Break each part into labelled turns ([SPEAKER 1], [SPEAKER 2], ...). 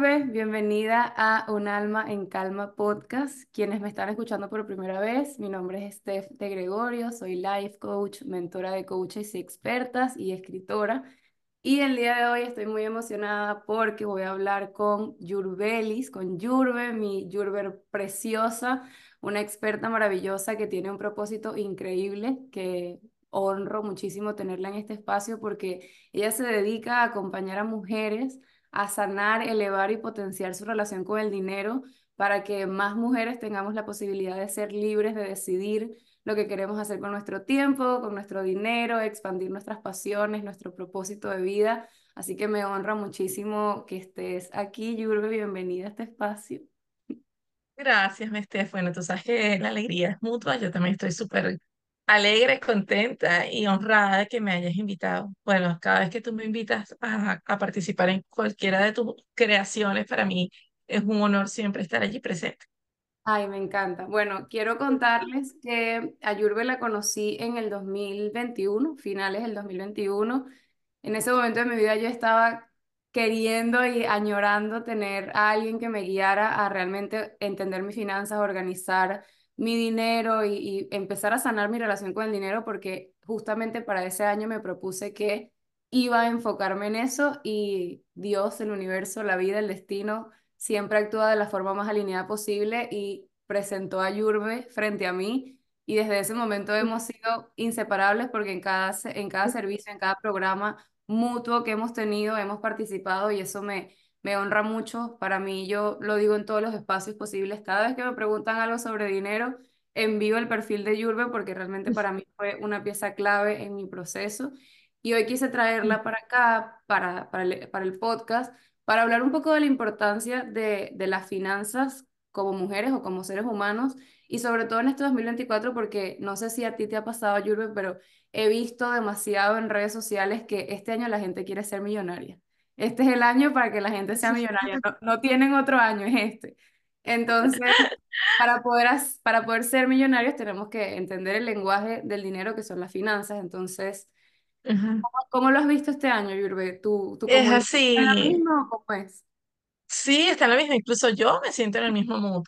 [SPEAKER 1] Bienvenida a Un Alma en Calma podcast. Quienes me están escuchando por primera vez, mi nombre es Steph de Gregorio, soy life coach, mentora de coaches y expertas y escritora. Y el día de hoy estoy muy emocionada porque voy a hablar con Yurbelis, con Yurbe, mi Yurber preciosa, una experta maravillosa que tiene un propósito increíble que honro muchísimo tenerla en este espacio porque ella se dedica a acompañar a mujeres a sanar, elevar y potenciar su relación con el dinero para que más mujeres tengamos la posibilidad de ser libres de decidir lo que queremos hacer con nuestro tiempo, con nuestro dinero, expandir nuestras pasiones, nuestro propósito de vida. Así que me honra muchísimo que estés aquí, Yurbe, bienvenida a este espacio.
[SPEAKER 2] Gracias, Steph. Bueno, tú sabes que la alegría es mutua. Yo también estoy súper alegre, contenta y honrada de que me hayas invitado. Bueno, cada vez que tú me invitas a, a participar en cualquiera de tus creaciones, para mí es un honor siempre estar allí presente.
[SPEAKER 1] Ay, me encanta. Bueno, quiero contarles que a Yurbe la conocí en el 2021, finales del 2021. En ese momento de mi vida yo estaba queriendo y añorando tener a alguien que me guiara a realmente entender mis finanzas, organizar mi dinero y, y empezar a sanar mi relación con el dinero porque justamente para ese año me propuse que iba a enfocarme en eso y Dios, el universo, la vida, el destino siempre actúa de la forma más alineada posible y presentó a Yurbe frente a mí. Y desde ese momento hemos sido inseparables porque en cada, en cada servicio, en cada programa mutuo que hemos tenido, hemos participado y eso me, me honra mucho. Para mí, yo lo digo en todos los espacios posibles. Cada vez que me preguntan algo sobre dinero, envío el perfil de Yurbe porque realmente para mí fue una pieza clave en mi proceso. Y hoy quise traerla para acá, para, para, el, para el podcast, para hablar un poco de la importancia de, de las finanzas como mujeres o como seres humanos y sobre todo en este 2024 porque no sé si a ti te ha pasado, Yurbe, pero he visto demasiado en redes sociales que este año la gente quiere ser millonaria. Este es el año para que la gente sea millonaria, no, no tienen otro año, es este. Entonces, para poder, para poder ser millonarios tenemos que entender el lenguaje del dinero que son las finanzas. Entonces, ¿Cómo, lo has visto este año, Yurbe? ¿Tú, tú
[SPEAKER 2] es así.
[SPEAKER 1] ¿Está lo mismo o cómo es?
[SPEAKER 2] Sí, está lo mismo. Incluso yo me siento en el mismo mood.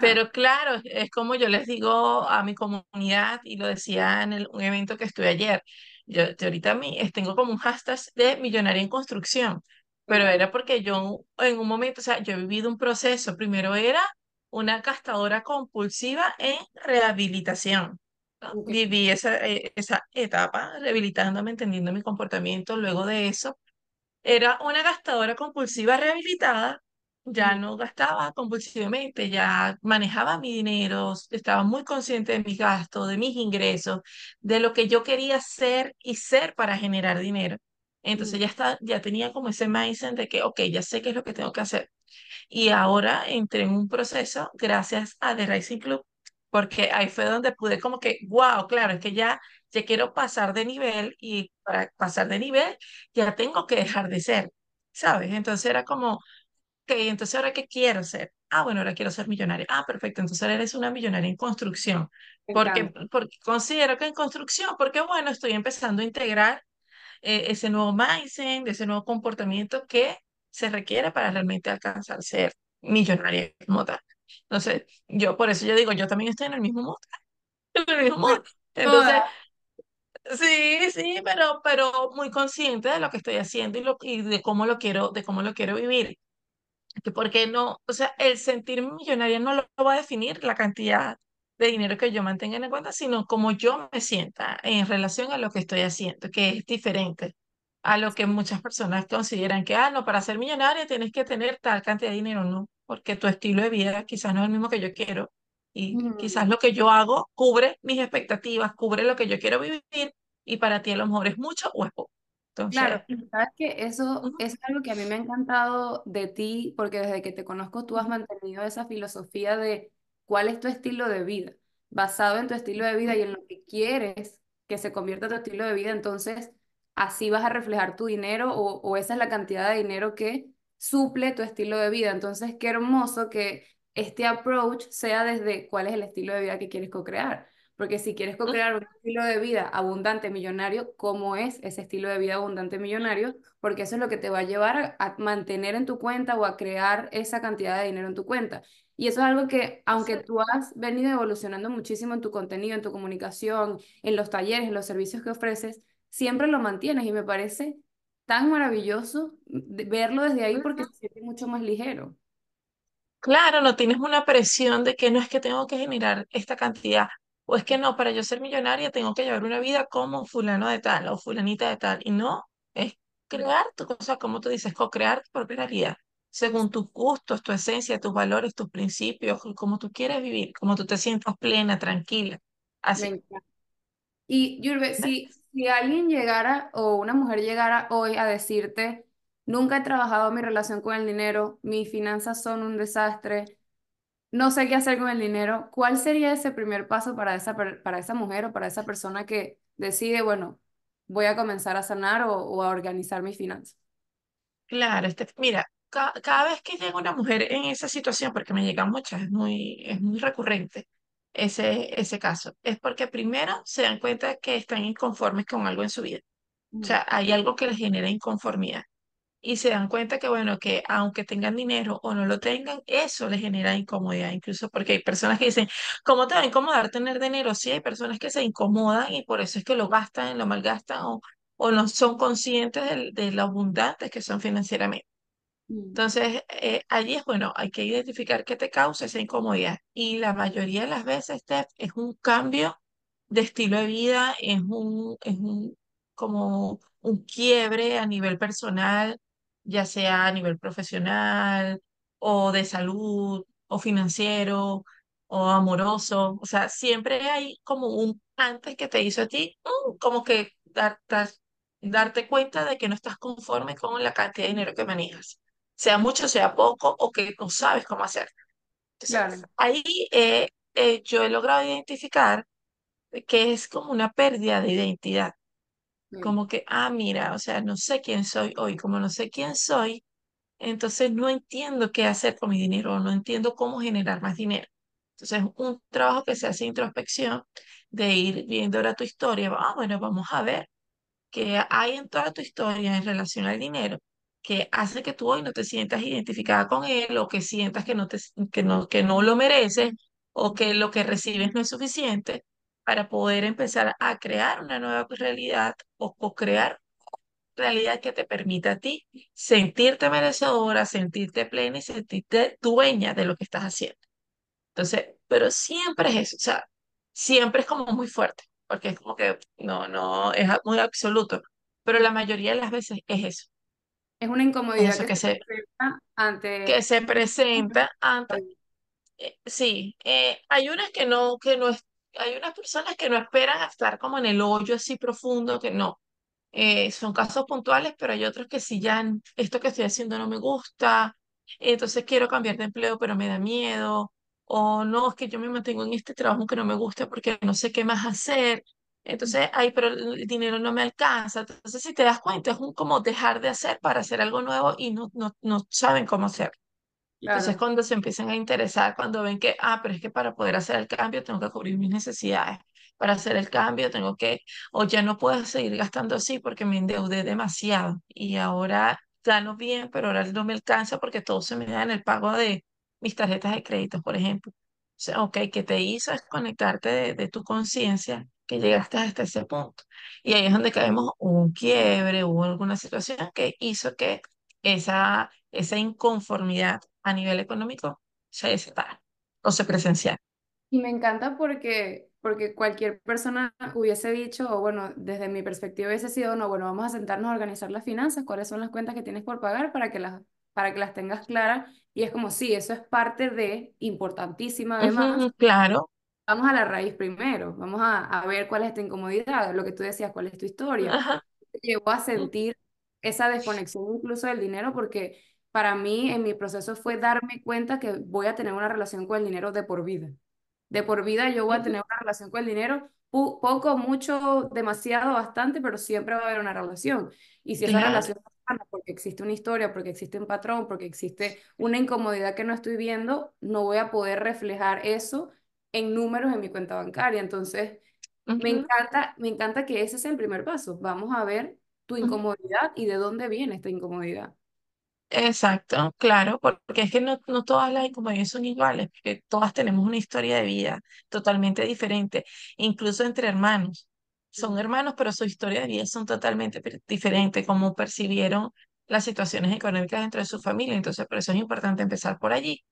[SPEAKER 2] Pero claro, es como yo les digo a mi comunidad y lo decía en el, un evento que estuve ayer. Yo, ahorita mi, tengo como un hashtag de millonaria en construcción, pero era porque yo en un momento, o sea, yo he vivido un proceso. Primero era una gastadora compulsiva en rehabilitación. Viví esa, eh, esa etapa rehabilitándome, entendiendo mi comportamiento. Luego de eso, era una gastadora compulsiva rehabilitada. Ya no gastaba compulsivamente, ya manejaba mi dinero, estaba muy consciente de mis gastos, de mis ingresos, de lo que yo quería ser y ser para generar dinero. Entonces ya, está, ya tenía como ese mindset de que, ok, ya sé qué es lo que tengo que hacer. Y ahora entré en un proceso gracias a The Rising Club, porque ahí fue donde pude como que, wow, claro, es que ya, ya quiero pasar de nivel y para pasar de nivel ya tengo que dejar de ser, ¿sabes? Entonces era como, entonces ahora qué quiero ser? Ah, bueno, ahora quiero ser millonaria. Ah, perfecto, entonces ahora eres una millonaria en construcción. Porque, porque considero que en construcción, porque bueno, estoy empezando a integrar eh, ese nuevo mindset, ese nuevo comportamiento que se requiere para realmente alcanzar ser millonaria como tal. Entonces, yo por eso yo digo, yo también estoy en el mismo mood, en el mismo mood. Entonces, sí, sí, pero, pero muy consciente de lo que estoy haciendo y, lo, y de cómo lo quiero, de cómo lo quiero vivir. Porque no, o sea, el sentirme millonaria no lo va a definir la cantidad de dinero que yo mantenga en cuenta, sino como yo me sienta en relación a lo que estoy haciendo, que es diferente a lo que muchas personas consideran que, ah, no, para ser millonaria tienes que tener tal cantidad de dinero, no, porque tu estilo de vida quizás no es el mismo que yo quiero y quizás lo que yo hago cubre mis expectativas, cubre lo que yo quiero vivir y para ti a lo mejor es mucho o es poco. Entonces,
[SPEAKER 1] claro, sabes que eso, es algo que a mí me ha encantado de ti, porque desde que te conozco tú has mantenido esa filosofía de cuál es tu estilo de vida, basado en tu estilo de vida y en lo que quieres que se convierta tu estilo de vida, entonces así vas a reflejar tu dinero o, o esa es la cantidad de dinero que suple tu estilo de vida. Entonces, qué hermoso que este approach sea desde cuál es el estilo de vida que quieres co-crear Porque si quieres
[SPEAKER 2] Ujú.
[SPEAKER 1] co-crear un estilo de vida abundante, millonario, ¿cómo es ese estilo de vida abundante, millonario? Porque eso es lo que te va a llevar a, mantener en tu cuenta o a crear esa cantidad de dinero en tu cuenta. Y eso es algo que, aunque tú has venido evolucionando muchísimo en tu contenido, en tu comunicación, en los talleres, en los servicios que ofreces, siempre lo mantienes y me parece tan maravilloso verlo desde ahí porque se siente mucho más ligero.
[SPEAKER 2] Claro, no tienes una presión de que no es que tengo que generar esta cantidad, o es que no, para yo ser millonaria tengo que llevar una vida como fulano de tal o fulanita de tal, y no, es crear tu cosa, como tú dices, co-crear tu propia realidad, según tus gustos, tu esencia, tus valores, tus principios, como tú quieres vivir, como tú te sientas plena, tranquila, así.
[SPEAKER 1] Y Yurbe, si, si alguien llegara o una mujer llegara hoy a decirte, nunca he trabajado mi relación con el dinero, mis finanzas son un desastre, no sé qué hacer con el dinero, ¿cuál sería ese primer paso para esa, para esa mujer o para esa persona que decide, bueno, voy a comenzar a sanar o, o a organizar mis finanzas?
[SPEAKER 2] Claro, este, mira, ca- cada vez que llega una mujer en esa situación, porque me llegan muchas, es muy, es muy recurrente ese, ese caso, es porque primero se dan cuenta que están inconformes con algo en su vida. O sea, hay algo que les genera inconformidad. Y se dan cuenta que, bueno, que aunque tengan dinero o no lo tengan, eso les genera incomodidad. Incluso porque hay personas que dicen, ¿cómo te va a incomodar tener dinero? Sí, hay personas que se incomodan y por eso es que lo gastan, lo malgastan o, o no son conscientes del- de, lo abundantes que son financieramente.
[SPEAKER 1] mm,
[SPEAKER 2] Entonces, eh, allí es bueno, hay que identificar qué te causa esa incomodidad. Y la mayoría de las veces, Steph, es un cambio de estilo de vida, es un, es un, como un quiebre a nivel personal, ya sea a nivel profesional o de salud o financiero o amoroso. O sea, siempre hay como un antes que te hizo a ti, mm, como que dar- dar- darte cuenta de que no estás conforme con la cantidad de dinero que manejas sea mucho, sea poco, o que no sabes cómo hacer. Entonces,
[SPEAKER 1] claro,
[SPEAKER 2] ahí eh, eh, yo he logrado identificar que es como una pérdida de identidad, como que, ah, mira, o sea, no sé quién soy hoy, como no sé quién soy, entonces no entiendo qué hacer con mi dinero, no entiendo cómo generar más dinero. Entonces, un trabajo que se hace introspección, de ir viendo ahora tu historia, ah, bueno, vamos a ver que hay en toda tu historia en relación al dinero que hace que tú hoy no te sientas identificada con él o que sientas que no, te, que no, que no lo mereces o que lo que recibes no es suficiente para poder empezar a crear una nueva realidad o co-crear realidad que te permita a ti sentirte merecedora, sentirte plena y sentirte dueña de lo que estás haciendo. Entonces, pero siempre es eso, o sea, siempre es como muy fuerte, porque es como que no, no, es muy absoluto, pero la mayoría de las veces es eso,
[SPEAKER 1] es una
[SPEAKER 2] es
[SPEAKER 1] incomodidad
[SPEAKER 2] eso
[SPEAKER 1] que
[SPEAKER 2] que
[SPEAKER 1] se
[SPEAKER 2] se,
[SPEAKER 1] presenta
[SPEAKER 2] que
[SPEAKER 1] ante...
[SPEAKER 2] se presenta ante, eh, sí, eh, hay unas que no, que no es, hay unas personas que no esperan a estar como en el hoyo así profundo, que no, eh, son casos puntuales, pero hay otros que si ya esto que estoy haciendo no me gusta, entonces quiero cambiar de empleo, pero me da miedo, o no, es que yo me mantengo en este trabajo que no me gusta porque no sé qué más hacer. Entonces, ay, pero el dinero no me alcanza. Entonces, si te das cuenta, es un como dejar de hacer para hacer algo nuevo y no, no, no saben cómo hacer. Entonces,
[SPEAKER 1] Claro.
[SPEAKER 2] cuando se empiezan a interesar, cuando ven que, ah, pero es que para poder hacer el cambio tengo que cubrir mis necesidades. Para hacer el cambio tengo que, o ya no puedo seguir gastando así porque me endeudé demasiado y ahora gano bien, pero ahora no me alcanza porque todo se me da en el pago de mis tarjetas de crédito, por ejemplo. O sea, ok, que te hizo es conectarte de, de tu conciencia que llegaste hasta ese punto. Y ahí es donde caemos un quiebre, hubo alguna situación que hizo que esa, esa inconformidad a nivel económico se desatara o se presenciara.
[SPEAKER 1] Y me encanta porque, porque cualquier persona hubiese dicho, o bueno, desde mi perspectiva hubiese sido, no, bueno, vamos a sentarnos a organizar las finanzas, cuáles son las cuentas que tienes por pagar para que las, para que las tengas claras. Y es como, sí, eso es parte de, importantísima además,
[SPEAKER 2] Ujú, claro,
[SPEAKER 1] vamos a la raíz primero, vamos a, a ver cuál es tu incomodidad, lo que tú decías, cuál es tu historia.
[SPEAKER 2] ajá,
[SPEAKER 1] Te Llevó a
[SPEAKER 2] mm,
[SPEAKER 1] sentir esa desconexión incluso del dinero porque para mí en mi proceso fue darme cuenta que voy a tener una relación con el dinero de por vida. De por vida yo voy a tener una relación con el dinero, poco, mucho, demasiado, bastante, pero siempre va a haber una relación. Y si esa
[SPEAKER 2] claro,
[SPEAKER 1] relación es sana porque existe una historia, porque existe un patrón, porque existe una incomodidad que no estoy viendo, no voy a poder reflejar eso en números en mi cuenta bancaria. Entonces, me
[SPEAKER 2] Ujú,
[SPEAKER 1] encanta, me encanta que ese sea el primer paso. Vamos a ver tu incomodidad y de dónde viene esta incomodidad.
[SPEAKER 2] Exacto, claro, porque es que no, no todas las incomodidades son iguales, porque todas tenemos una historia de vida totalmente diferente, incluso entre hermanos. Son hermanos, pero su historia de vida son totalmente diferentes, como percibieron las situaciones económicas dentro de su familia. Entonces, por eso es importante empezar por allí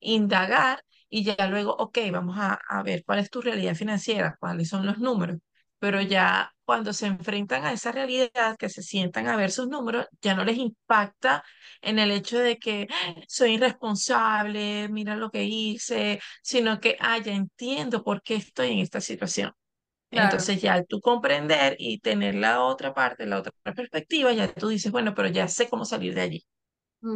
[SPEAKER 2] indagar y ya luego, ok, vamos a, a ver cuál es tu realidad financiera, cuáles son los números, pero ya cuando se enfrentan a esa realidad, que se sientan a ver sus números, ya no les impacta en el hecho de que "Ah, soy irresponsable, mira lo que hice, sino que, ah, ya entiendo por qué estoy en esta situación.
[SPEAKER 1] Claro.
[SPEAKER 2] Entonces ya tú comprender y tener la otra parte, la otra perspectiva, ya tú dices, bueno, pero ya sé cómo salir de allí.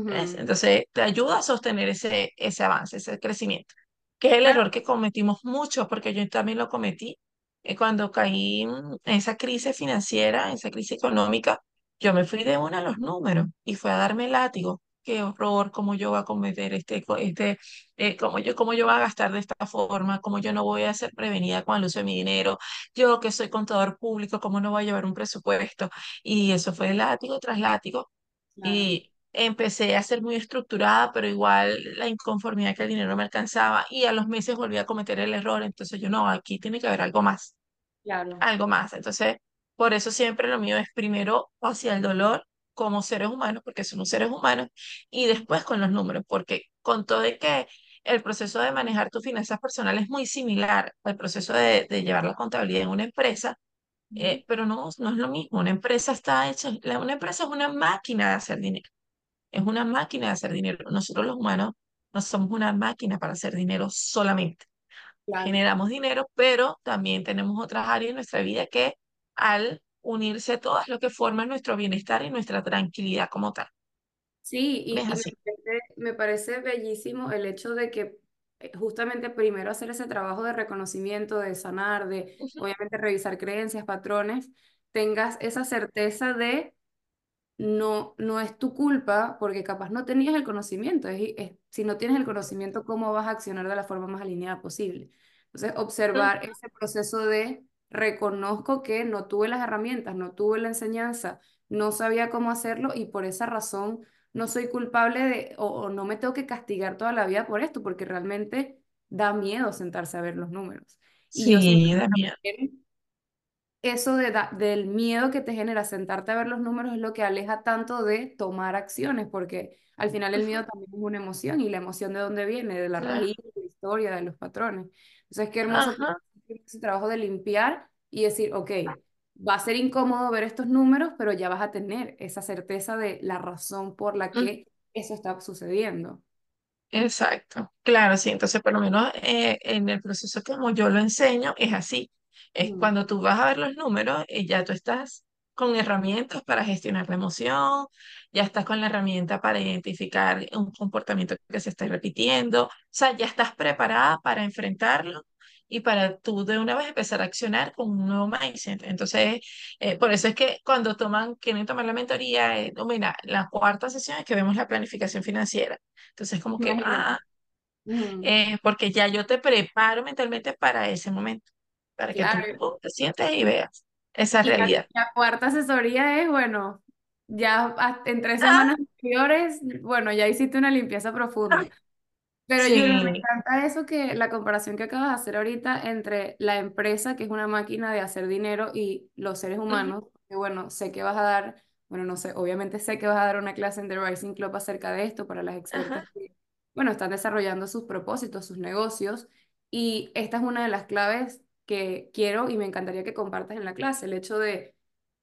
[SPEAKER 2] Entonces, te ayuda a sostener ese, ese avance, ese crecimiento, que es el
[SPEAKER 1] Claro.
[SPEAKER 2] error que cometimos mucho, porque yo también lo cometí eh, cuando caí en esa crisis financiera, en esa crisis económica, yo me fui de una a los números y fue a darme látigo. Qué horror, cómo yo voy a cometer este, este, eh, cómo yo, cómo yo voy a gastar de esta forma, cómo yo no voy a ser prevenida con el uso de mi dinero, yo que soy contador público, cómo no voy a llevar un presupuesto. Y eso fue látigo tras látigo
[SPEAKER 1] Claro.
[SPEAKER 2] y empecé a ser muy estructurada, pero igual la inconformidad que el dinero me alcanzaba y a los meses volví a cometer el error. Entonces yo no, aquí tiene que haber algo más,
[SPEAKER 1] Claro.
[SPEAKER 2] algo más. Entonces, por eso siempre lo mío es primero hacia el dolor como seres humanos, porque somos seres humanos, y después con los números, porque con todo de que el proceso de manejar tus finanzas personales es muy similar al proceso de, de llevar la contabilidad en una empresa, eh, pero no, no es lo mismo. Una empresa está hecha, una empresa es una máquina de hacer dinero. Es una máquina de hacer dinero. Nosotros los humanos no somos una máquina para hacer dinero solamente.
[SPEAKER 1] Claro.
[SPEAKER 2] Generamos dinero, pero también tenemos otras áreas en nuestra vida que al unirse todas lo que forman nuestro bienestar y nuestra tranquilidad como tal.
[SPEAKER 1] Sí,
[SPEAKER 2] ¿Ves
[SPEAKER 1] y, y me parece, me parece bellísimo el hecho de que eh, justamente primero hacer ese trabajo de reconocimiento, de sanar, de obviamente revisar creencias, patrones, tengas esa certeza de no, no es tu culpa porque capaz no tenías el conocimiento. Es, es- si no tienes el conocimiento, ¿cómo vas a accionar de la forma más alineada posible? Entonces, observar ese proceso de reconozco que no tuve las herramientas, no tuve la enseñanza, no sabía cómo hacerlo y por esa razón no soy culpable de, o, o no me tengo que castigar toda la vida por esto, porque realmente da miedo sentarse a ver los números. Y
[SPEAKER 2] Sí,
[SPEAKER 1] que también eso de da- del miedo que te genera sentarte a ver los números es lo que aleja tanto de tomar acciones, porque al final el miedo también es una emoción y la emoción de dónde viene, de la
[SPEAKER 2] claro.
[SPEAKER 1] raíz, de la historia, de los patrones. Entonces, qué hermoso ese trabajo de limpiar y decir, ok, va a ser incómodo ver estos números, pero ya vas a tener esa certeza de la razón por la
[SPEAKER 2] mm,
[SPEAKER 1] que eso está sucediendo.
[SPEAKER 2] Exacto, claro, sí, entonces por lo menos eh, en el proceso como yo lo enseño es así, es cuando tú vas a ver los números, eh, ya tú estás con herramientas para gestionar la emoción, ya estás con la herramienta para identificar un comportamiento que se está repitiendo, o sea, ya estás preparada para enfrentarlo y para tú de una vez empezar a accionar con un nuevo mindset. Entonces, eh, por eso es que cuando toman, quieren tomar la mentoría, eh, no, mira, la cuarta sesión es que vemos la planificación financiera. Entonces, como que, ah, eh, porque ya yo te preparo mentalmente para ese momento, para que tú
[SPEAKER 1] Claro,
[SPEAKER 2] uh, te sientes y veas esa
[SPEAKER 1] Y la,
[SPEAKER 2] realidad.
[SPEAKER 1] la cuarta asesoría es, bueno, ya en tres
[SPEAKER 2] Ah,
[SPEAKER 1] semanas anteriores, bueno, ya hiciste una limpieza
[SPEAKER 2] ah,
[SPEAKER 1] profunda. Pero Julia, me
[SPEAKER 2] sí,
[SPEAKER 1] encanta eso que la comparación que acabas de hacer ahorita entre la empresa, que es una máquina de hacer dinero, y los seres humanos, que bueno, sé que vas a dar, bueno, no sé, obviamente sé que vas a dar una clase en The Rising Club acerca de esto para las expertas
[SPEAKER 2] ajá,
[SPEAKER 1] que, bueno, están desarrollando sus propósitos, sus negocios, y esta es una de las claves que quiero y me encantaría que compartas en la clase, el hecho de,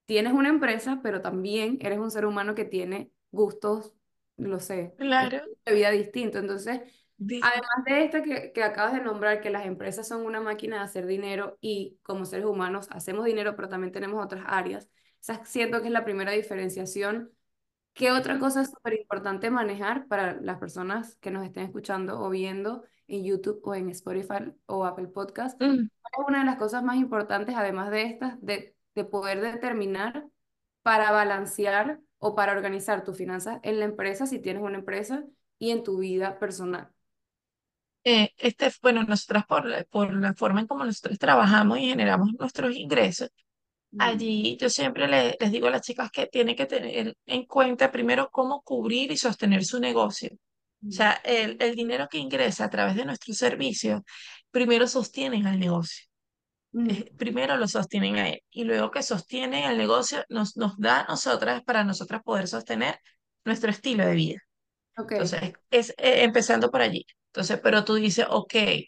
[SPEAKER 1] tienes una empresa, pero también eres un ser humano que tiene gustos, lo sé,
[SPEAKER 2] claro,
[SPEAKER 1] de vida distinto, entonces Además de esta que, que acabas de nombrar, que las empresas son una máquina de hacer dinero y como seres humanos hacemos dinero, pero también tenemos otras áreas. Esa siento que es la primera diferenciación. ¿Qué otra cosa es súper importante manejar para las personas que nos estén escuchando o viendo en YouTube o en Spotify o Apple Podcast?
[SPEAKER 2] mm,
[SPEAKER 1] ¿Cuál es una de las cosas más importantes, además de estas, de, de poder determinar para balancear o para organizar tus finanzas en la empresa, si tienes una empresa, y en tu vida personal?
[SPEAKER 2] eh, este, bueno, nosotras por, por la forma en como nosotros trabajamos y generamos nuestros ingresos,
[SPEAKER 1] Mm,
[SPEAKER 2] allí yo siempre le- les digo a las chicas que tienen que tener en cuenta primero cómo cubrir y sostener su negocio. O sea, el, el dinero que ingresa a través de nuestros servicios, primero sostienen al negocio.
[SPEAKER 1] mm,
[SPEAKER 2] Eh, primero lo sostienen a él y luego que sostienen el negocio nos, nos da a nosotras para nosotras poder sostener nuestro estilo de vida.
[SPEAKER 1] Ok.
[SPEAKER 2] Entonces, es eh, empezando por allí. Entonces, pero tú dices, ok, eh,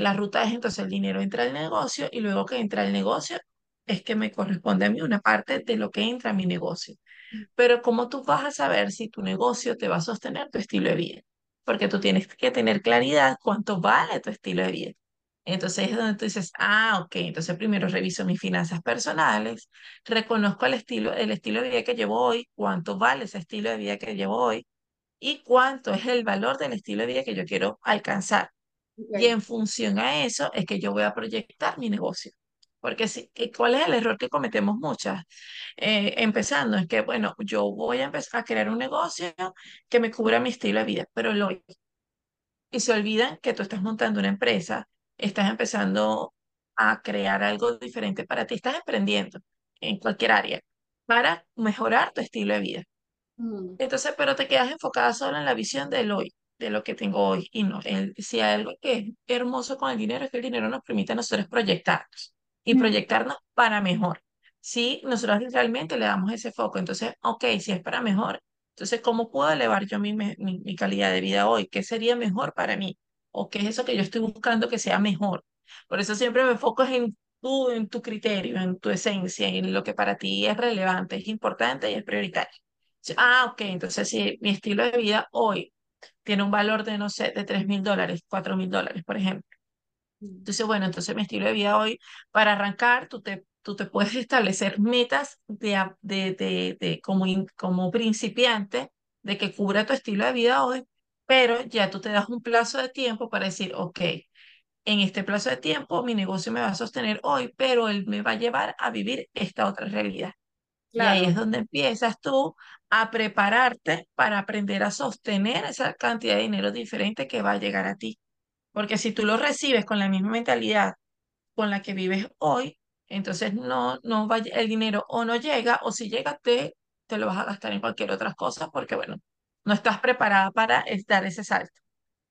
[SPEAKER 2] la ruta es entonces el dinero entra al negocio y luego que entra al negocio es que me corresponde a mí una parte de lo que entra a mi negocio. Pero ¿cómo tú vas a saber si tu negocio te va a sostener tu estilo de vida? Porque tú tienes que tener claridad cuánto vale tu estilo de vida. Entonces es donde tú dices, ah, ok, entonces primero reviso mis finanzas personales, reconozco el estilo, el estilo de vida que llevo hoy, cuánto vale ese estilo de vida que llevo hoy y cuánto es el valor del estilo de vida que yo quiero alcanzar. Y en función a eso es que yo voy a proyectar mi negocio. Porque si, ¿cuál es el error que cometemos muchas? Eh, empezando, es que, bueno, yo voy a empezar a crear un negocio que me cubra mi estilo de vida, pero lo, y se olvidan que tú estás montando una empresa, estás empezando a crear algo diferente para ti, estás emprendiendo en cualquier área para mejorar tu estilo de vida.
[SPEAKER 1] Mm,
[SPEAKER 2] Entonces, pero te quedas enfocada solo en la visión del hoy, de lo que tengo hoy. Y no, el, si hay algo que es hermoso con el dinero es que el dinero nos permite a nosotros proyectarnos y proyectarnos para mejor. Si nosotros realmente le damos ese foco, entonces, ok, si es para mejor, entonces, ¿cómo puedo elevar yo mi, mi, mi calidad de vida hoy? ¿Qué sería mejor para mí? ¿O qué es eso que yo estoy buscando que sea mejor? Por eso siempre me enfoco en tu, en tu criterio, en tu esencia, en lo que para ti es relevante, es importante y es prioritario. Ah, ok, entonces si mi estilo de vida hoy tiene un valor de, no sé, de tres mil dólares, cuatro mil dólares, por ejemplo. Entonces, bueno, entonces mi estilo de vida hoy, para arrancar, tú te, tú te puedes establecer metas de, de, de, de como, in- como principiante de que cubra tu estilo de vida hoy, pero ya tú te das un plazo de tiempo para decir, ok, en este plazo de tiempo mi negocio me va a sostener hoy, pero él me va a llevar a vivir esta otra realidad. Y ahí es donde empiezas tú a prepararte para aprender a sostener esa cantidad de dinero diferente que va a llegar a ti. Porque si tú lo recibes con la misma mentalidad con la que vives hoy, entonces no, no va, el dinero o no llega o si llega te, te lo vas a gastar en cualquier otra cosa porque, bueno, no estás preparada para dar ese salto.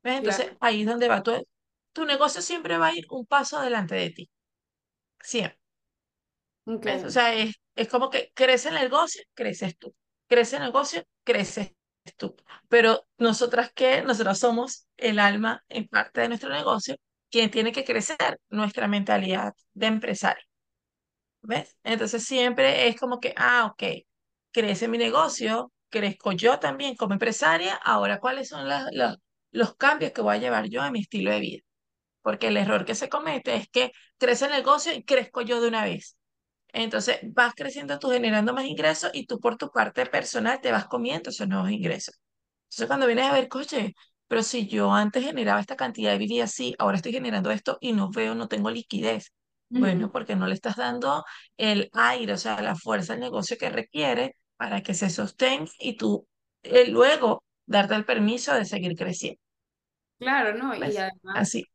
[SPEAKER 2] ¿Ves? Entonces
[SPEAKER 1] Claro.
[SPEAKER 2] ahí es donde va tu, tu negocio siempre va a ir un paso adelante de ti. Siempre.
[SPEAKER 1] Ok.
[SPEAKER 2] ¿Ves? O sea, es, es como que crece el negocio, creces tú. Crece el negocio, creces tú. Pero nosotras que, nosotros somos el alma en parte de nuestro negocio, quien tiene que crecer nuestra mentalidad de empresario. ¿Ves? Entonces siempre es como que, ah, ok, crece mi negocio, crezco yo también como empresaria, ahora cuáles son las- los cambios que voy a llevar yo a mi estilo de vida. Porque el error que se comete es que crece el negocio y crezco yo de una vez. Entonces vas creciendo tú generando más ingresos y tú por tu parte personal te vas comiendo esos nuevos ingresos. Entonces cuando vienes a ver, coche, pero si yo antes generaba esta cantidad de vida así, ahora estoy generando esto y no veo, no tengo liquidez. Bueno, porque no le estás dando el aire, o sea, la fuerza al negocio que requiere para que se sostenga y tú eh, luego darte el permiso de seguir creciendo.
[SPEAKER 1] Claro, ¿no? Y además
[SPEAKER 2] Así.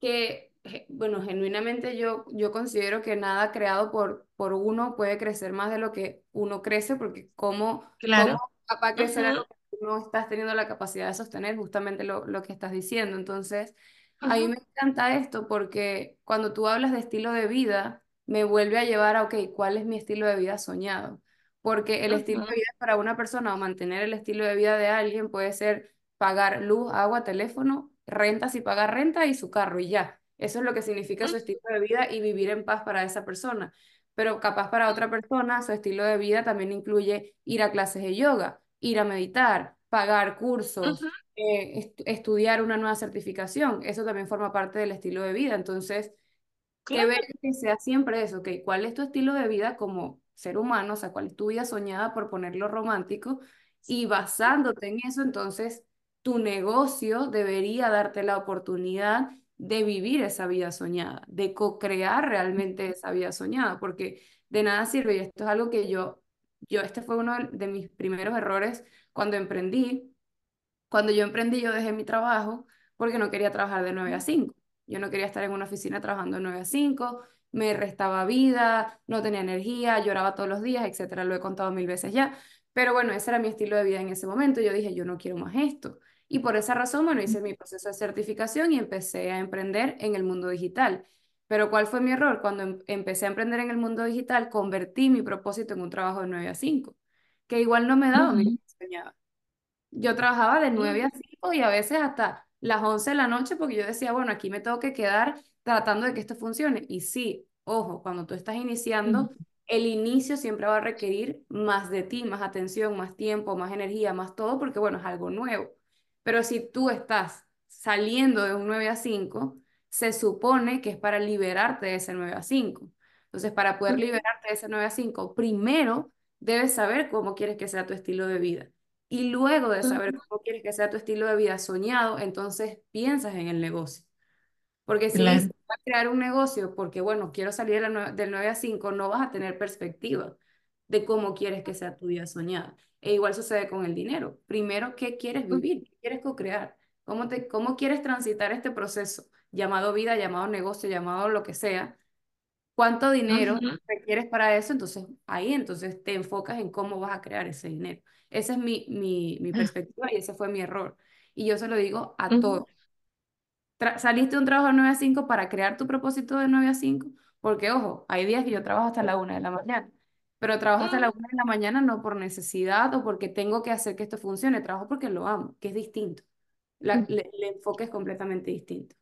[SPEAKER 1] que, bueno, genuinamente yo, yo considero que nada creado por, por uno puede crecer más de lo que uno crece, porque cómo, cómo
[SPEAKER 2] Claro.
[SPEAKER 1] capaz crecer
[SPEAKER 2] Ujú,
[SPEAKER 1] algo que tú no estás teniendo la capacidad de sostener, justamente lo, lo que estás diciendo. Entonces, a mí me encanta esto porque cuando tú hablas de estilo de vida, me vuelve a llevar a, ok, ¿cuál es mi estilo de vida soñado? Porque el estilo de vida para una persona o mantener el estilo de vida de alguien puede ser pagar luz, agua, teléfono, renta si paga renta y su carro y ya. Eso es lo que significa su estilo de vida y vivir en paz para esa persona. Pero capaz para otra persona su estilo de vida también incluye ir a clases de yoga, ir a meditar, pagar cursos, eh, est- estudiar una nueva certificación. Eso también forma parte del estilo de vida. Entonces,
[SPEAKER 2] Claro.
[SPEAKER 1] que sea siempre eso, ok, ¿cuál es tu estilo de vida como ser humano? O sea, ¿cuál es tu vida soñada por ponerlo romántico? Y basándote en eso, entonces, tu negocio debería darte la oportunidad de vivir esa vida soñada, de co-crear realmente esa vida soñada, porque de nada sirve, y esto es algo que yo, yo, este fue uno de mis primeros errores cuando emprendí. Cuando yo emprendí, yo dejé mi trabajo porque no quería trabajar de 9 a 5. Yo no quería estar en una oficina trabajando de 9 a 5, me restaba vida, no tenía energía, lloraba todos los días, etcétera. Lo he contado mil veces ya. Pero bueno, ese era mi estilo de vida en ese momento. Yo dije, yo no quiero más esto. Y por esa razón, bueno, hice mi proceso de certificación y empecé a emprender en el mundo digital. Pero ¿cuál fue mi error? Cuando em- empecé a emprender en el mundo digital, convertí mi propósito en un trabajo de 9 a 5, que igual no me daba mi
[SPEAKER 2] Ujú,
[SPEAKER 1] soñaba. Yo trabajaba de
[SPEAKER 2] ujú,
[SPEAKER 1] 9 a 5 y a veces hasta las 11 de la noche porque yo decía, bueno, aquí me tengo que quedar tratando de que esto funcione. Y sí, ojo, cuando tú estás iniciando, el inicio siempre va a requerir más de ti, más atención, más tiempo, más energía, más todo, porque bueno, es algo nuevo. Pero si tú estás saliendo de un 9 a 5, se supone que es para liberarte de ese 9 a 5. Entonces, para poder
[SPEAKER 2] ujú,
[SPEAKER 1] liberarte de ese 9 a 5, primero debes saber cómo quieres que sea tu estilo de vida. Y luego de saber cómo quieres que sea tu estilo de vida soñado, entonces piensas en el negocio. Porque si
[SPEAKER 2] Claro.
[SPEAKER 1] voy a crear un negocio porque, bueno, quiero salir del 9 a 5, no vas a tener perspectiva de cómo quieres que sea tu vida soñada. E igual sucede con el dinero. Primero, ¿qué quieres vivir? ¿Qué quieres co-crear? ¿Cómo te, cómo quieres transitar este proceso? Llamado vida, llamado negocio, llamado lo que sea. ¿Cuánto dinero
[SPEAKER 2] Ujú,
[SPEAKER 1] requieres para eso? Entonces, ahí entonces te enfocas en cómo vas a crear ese dinero. Esa es mi, mi, mi perspectiva y ese fue mi error. Y yo se lo digo a todos.
[SPEAKER 2] ujú,
[SPEAKER 1] Tra- saliste de un trabajo de 9 a 5 para crear tu propósito de 9 a 5, porque ojo, hay días que yo trabajo hasta la una de la mañana, pero trabajo hasta la
[SPEAKER 2] ujú.
[SPEAKER 1] una de la mañana no por necesidad o porque tengo que hacer que esto funcione, trabajo porque lo amo, que es distinto. La- le- el enfoque es completamente distinto.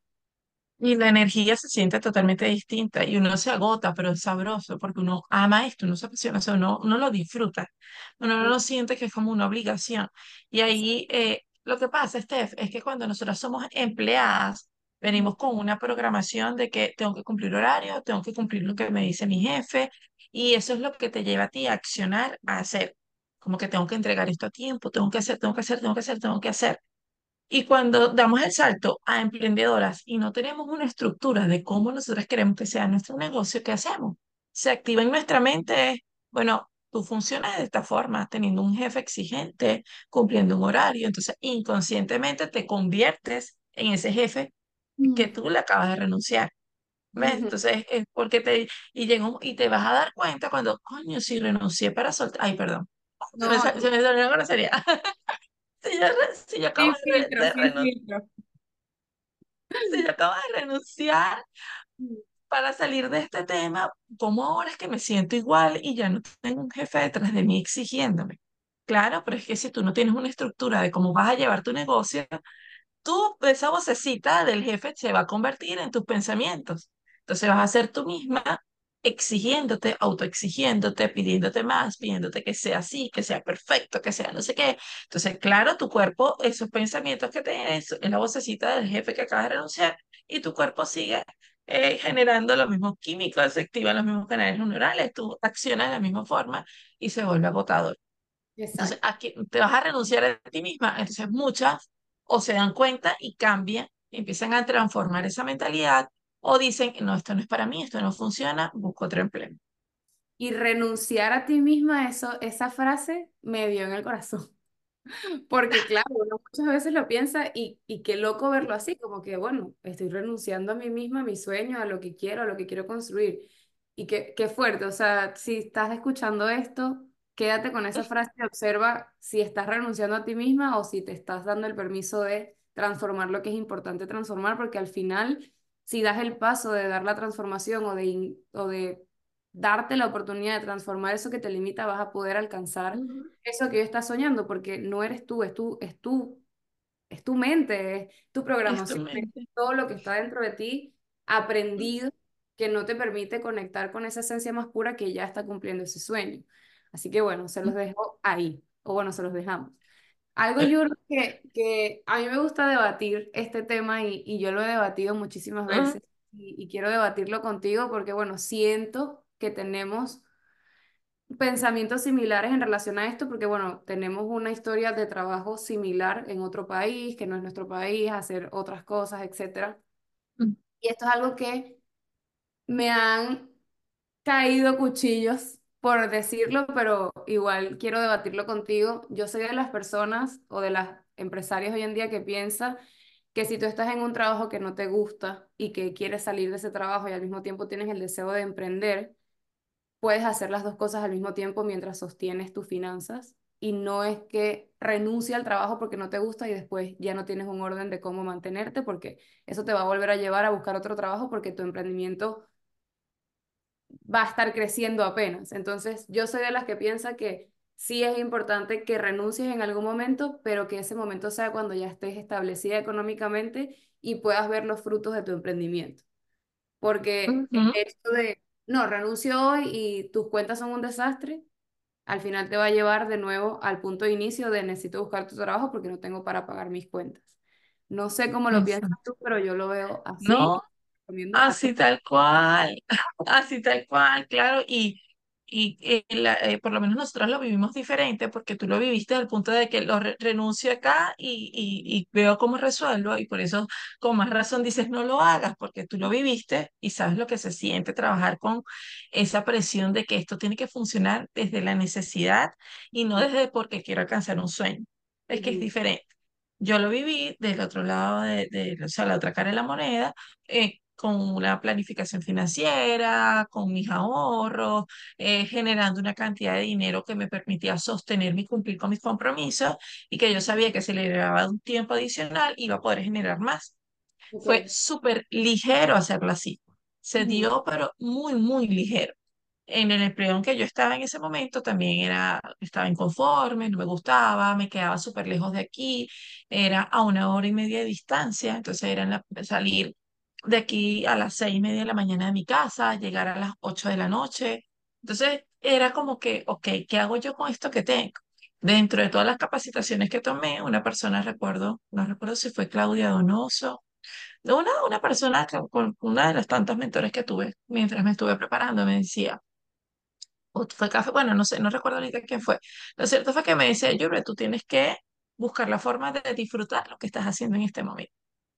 [SPEAKER 2] Y la energía se siente totalmente distinta y uno se agota, pero es sabroso porque uno ama esto, uno se apasiona, o sea, uno, uno lo disfruta, uno no
[SPEAKER 1] Mm,
[SPEAKER 2] lo siente que es como una obligación. Y ahí eh, lo que pasa, Steph, es que cuando nosotras somos empleadas, venimos con una programación de que tengo que cumplir horario, tengo que cumplir lo que me dice mi jefe y eso es lo que te lleva a ti a accionar, a hacer. Como que tengo que entregar esto a tiempo, tengo que hacer, tengo que hacer, tengo que hacer, tengo que hacer. Y cuando damos el salto a emprendedoras y no tenemos una estructura de cómo nosotros queremos que sea nuestro negocio, ¿qué hacemos? Se activa en nuestra mente, bueno, tú funcionas de esta forma, teniendo un jefe exigente, cumpliendo un horario, entonces inconscientemente te conviertes en ese jefe que
[SPEAKER 1] mm.
[SPEAKER 2] tú le acabas de renunciar. ¿Ves? Entonces, es porque te, y, llegó, y te vas a dar cuenta cuando, coño, si renuncié para soltar, ay, perdón, se me, se me salió una grosería. Si yo, si yo acabo de,
[SPEAKER 1] filtro,
[SPEAKER 2] de
[SPEAKER 1] sin
[SPEAKER 2] renunciar si yo acabo de renunciar para salir de este tema, ¿cómo ahora es que me siento igual y ya no tengo un jefe detrás de mí exigiéndome? Claro, pero es que si tú no tienes una estructura de cómo vas a llevar tu negocio, tú, esa vocecita del jefe se va a convertir en tus pensamientos. Entonces vas a ser tú misma exigiéndote, autoexigiéndote, pidiéndote más, pidiéndote que sea así, que sea perfecto, que sea no sé qué. Entonces, claro, tu cuerpo, esos pensamientos que tienes, es la vocecita del jefe que acabas de renunciar y tu cuerpo sigue eh, generando los mismos químicos, se activan los mismos canales neurales, tú accionas de la misma forma y se vuelve agotador. Entonces, aquí te vas a renunciar a ti misma. Entonces, muchas o se dan cuenta y cambian, empiezan a transformar esa mentalidad o dicen, no, esto no es para mí, esto no funciona, busco otro empleo.
[SPEAKER 1] Y renunciar a ti misma, eso, esa frase me dio en el corazón. Porque claro, uno muchas veces lo piensa y, y qué loco verlo así, como que bueno, estoy renunciando a mí misma, a mi sueño, a lo que quiero, a lo que quiero construir. Y qué, qué fuerte, o sea, si estás escuchando esto, quédate con esa frase y observa si estás renunciando a ti misma o si te estás dando el permiso de transformar lo que es importante transformar, porque al final, si das el paso de dar la transformación o de, o de darte la oportunidad de transformar eso que te limita, vas a poder alcanzar eso que estás soñando, porque no eres tú, es tú, es tú, es tu mente, es tu
[SPEAKER 2] Es tu
[SPEAKER 1] programación, es
[SPEAKER 2] mente.
[SPEAKER 1] todo lo que está dentro de ti aprendido que no te permite conectar con esa esencia más pura que ya está cumpliendo ese sueño. Así que bueno, se los dejo ahí, o bueno, se los dejamos. Algo, Yur, que, que a mí me gusta debatir este tema y, y yo lo he debatido muchísimas veces y, y quiero debatirlo contigo porque, bueno, siento que tenemos pensamientos similares en relación a esto, porque bueno, tenemos una historia de trabajo similar en otro país, que no es nuestro país, hacer otras cosas, etcétera.
[SPEAKER 2] ujú,
[SPEAKER 1] Y esto es algo que me han caído cuchillos, por decirlo, pero igual quiero debatirlo contigo. Yo soy de las personas o de las empresarias hoy en día que piensa que si tú estás en un trabajo que no te gusta y que quieres salir de ese trabajo y al mismo tiempo tienes el deseo de emprender, puedes hacer las dos cosas al mismo tiempo mientras sostienes tus finanzas y no es que renuncie al trabajo porque no te gusta y después ya no tienes un orden de cómo mantenerte porque eso te va a volver a llevar a buscar otro trabajo porque tu emprendimiento va a estar creciendo apenas. Entonces, yo soy de las que piensa que sí es importante que renuncies en algún momento, pero que ese momento sea cuando ya estés establecida económicamente y puedas ver los frutos de tu emprendimiento. Porque hecho de, no, renuncio hoy y tus cuentas son un desastre, al final te va a llevar de nuevo al punto de inicio de necesito buscar tu trabajo porque no tengo para pagar mis cuentas. No sé cómo lo piensas
[SPEAKER 2] exacto.
[SPEAKER 1] tú, pero yo lo veo así.
[SPEAKER 2] No,
[SPEAKER 1] Recomiendo a
[SPEAKER 2] Así tal cual, así tal cual, claro, y, y eh, la- eh, por lo menos nosotros lo vivimos diferente porque tú lo viviste al punto de que lo re- renuncio acá y, y, y veo cómo resuelvo y por eso con más razón dices no lo hagas porque tú lo viviste y sabes lo que se siente trabajar con esa presión de que esto tiene que funcionar desde la necesidad y no desde porque quiero alcanzar un sueño. Es que es
[SPEAKER 1] Ujú,
[SPEAKER 2] diferente. Yo lo viví del otro lado de, de, o sea, la otra cara de la moneda eh, con una planificación financiera, con mis ahorros, eh, generando una cantidad de dinero que me permitía sostenerme y cumplir con mis compromisos y que yo sabía que si le daba un tiempo adicional iba a poder generar más. Fue súper ligero hacerlo así. Se dio, pero muy, muy ligero. En el empleo en que yo estaba en ese momento también era, estaba inconforme, no me gustaba, me quedaba súper lejos de aquí, era a una hora y media de distancia, entonces era en la- salir de aquí a las seis y media de la mañana de mi casa, llegar a las ocho de la noche. Entonces era como que, ok, ¿qué hago yo con esto que tengo? Dentro de todas las capacitaciones que tomé, una persona, recuerdo, no recuerdo si fue Claudia Donoso, una, una persona, una de las tantas mentores que tuve mientras me estuve preparando, me decía, o fue café, bueno, no sé, no recuerdo ahorita quién fue. Lo cierto fue que me decía, Yure, tú tienes que buscar la forma de disfrutar lo que estás haciendo en este momento.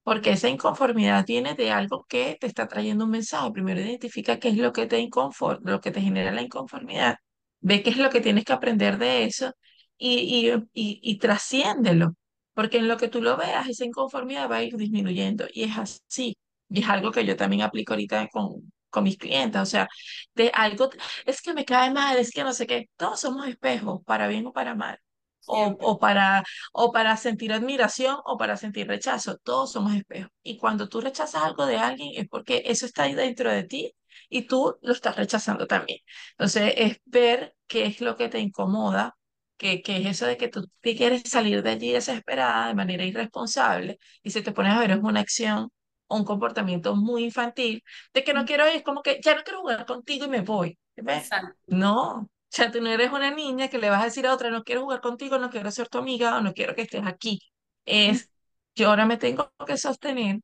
[SPEAKER 2] Porque esa inconformidad viene de algo que te está trayendo un mensaje. Primero identifica qué es lo que te inconfor- lo que te genera la inconformidad. Ve qué es lo que tienes que aprender de eso y, y, y, y trasciéndelo. Porque en lo que tú lo veas, esa inconformidad va a ir disminuyendo. Y es así. Y es algo que yo también aplico ahorita con, con mis clientes. O sea, de algo, es que me cae mal, es que no sé qué. Todos somos espejos, para bien o para mal. O, o para o para sentir admiración o para sentir rechazo. Todos somos espejos. Y cuando tú rechazas algo de alguien es porque eso está ahí dentro de ti y tú lo estás rechazando también. Entonces, es ver qué es lo que te incomoda, que, que es eso de que tú te quieres salir de allí desesperada de manera irresponsable y si te pones a ver es una acción o un comportamiento muy infantil de que no quiero ir, es como que ya no quiero jugar contigo y me voy. ¿Ves? No, o sea, tú no eres una niña que le vas a decir a otra, no quiero jugar contigo, no quiero ser tu amiga o no quiero que estés aquí. Es, yo ahora me tengo que sostener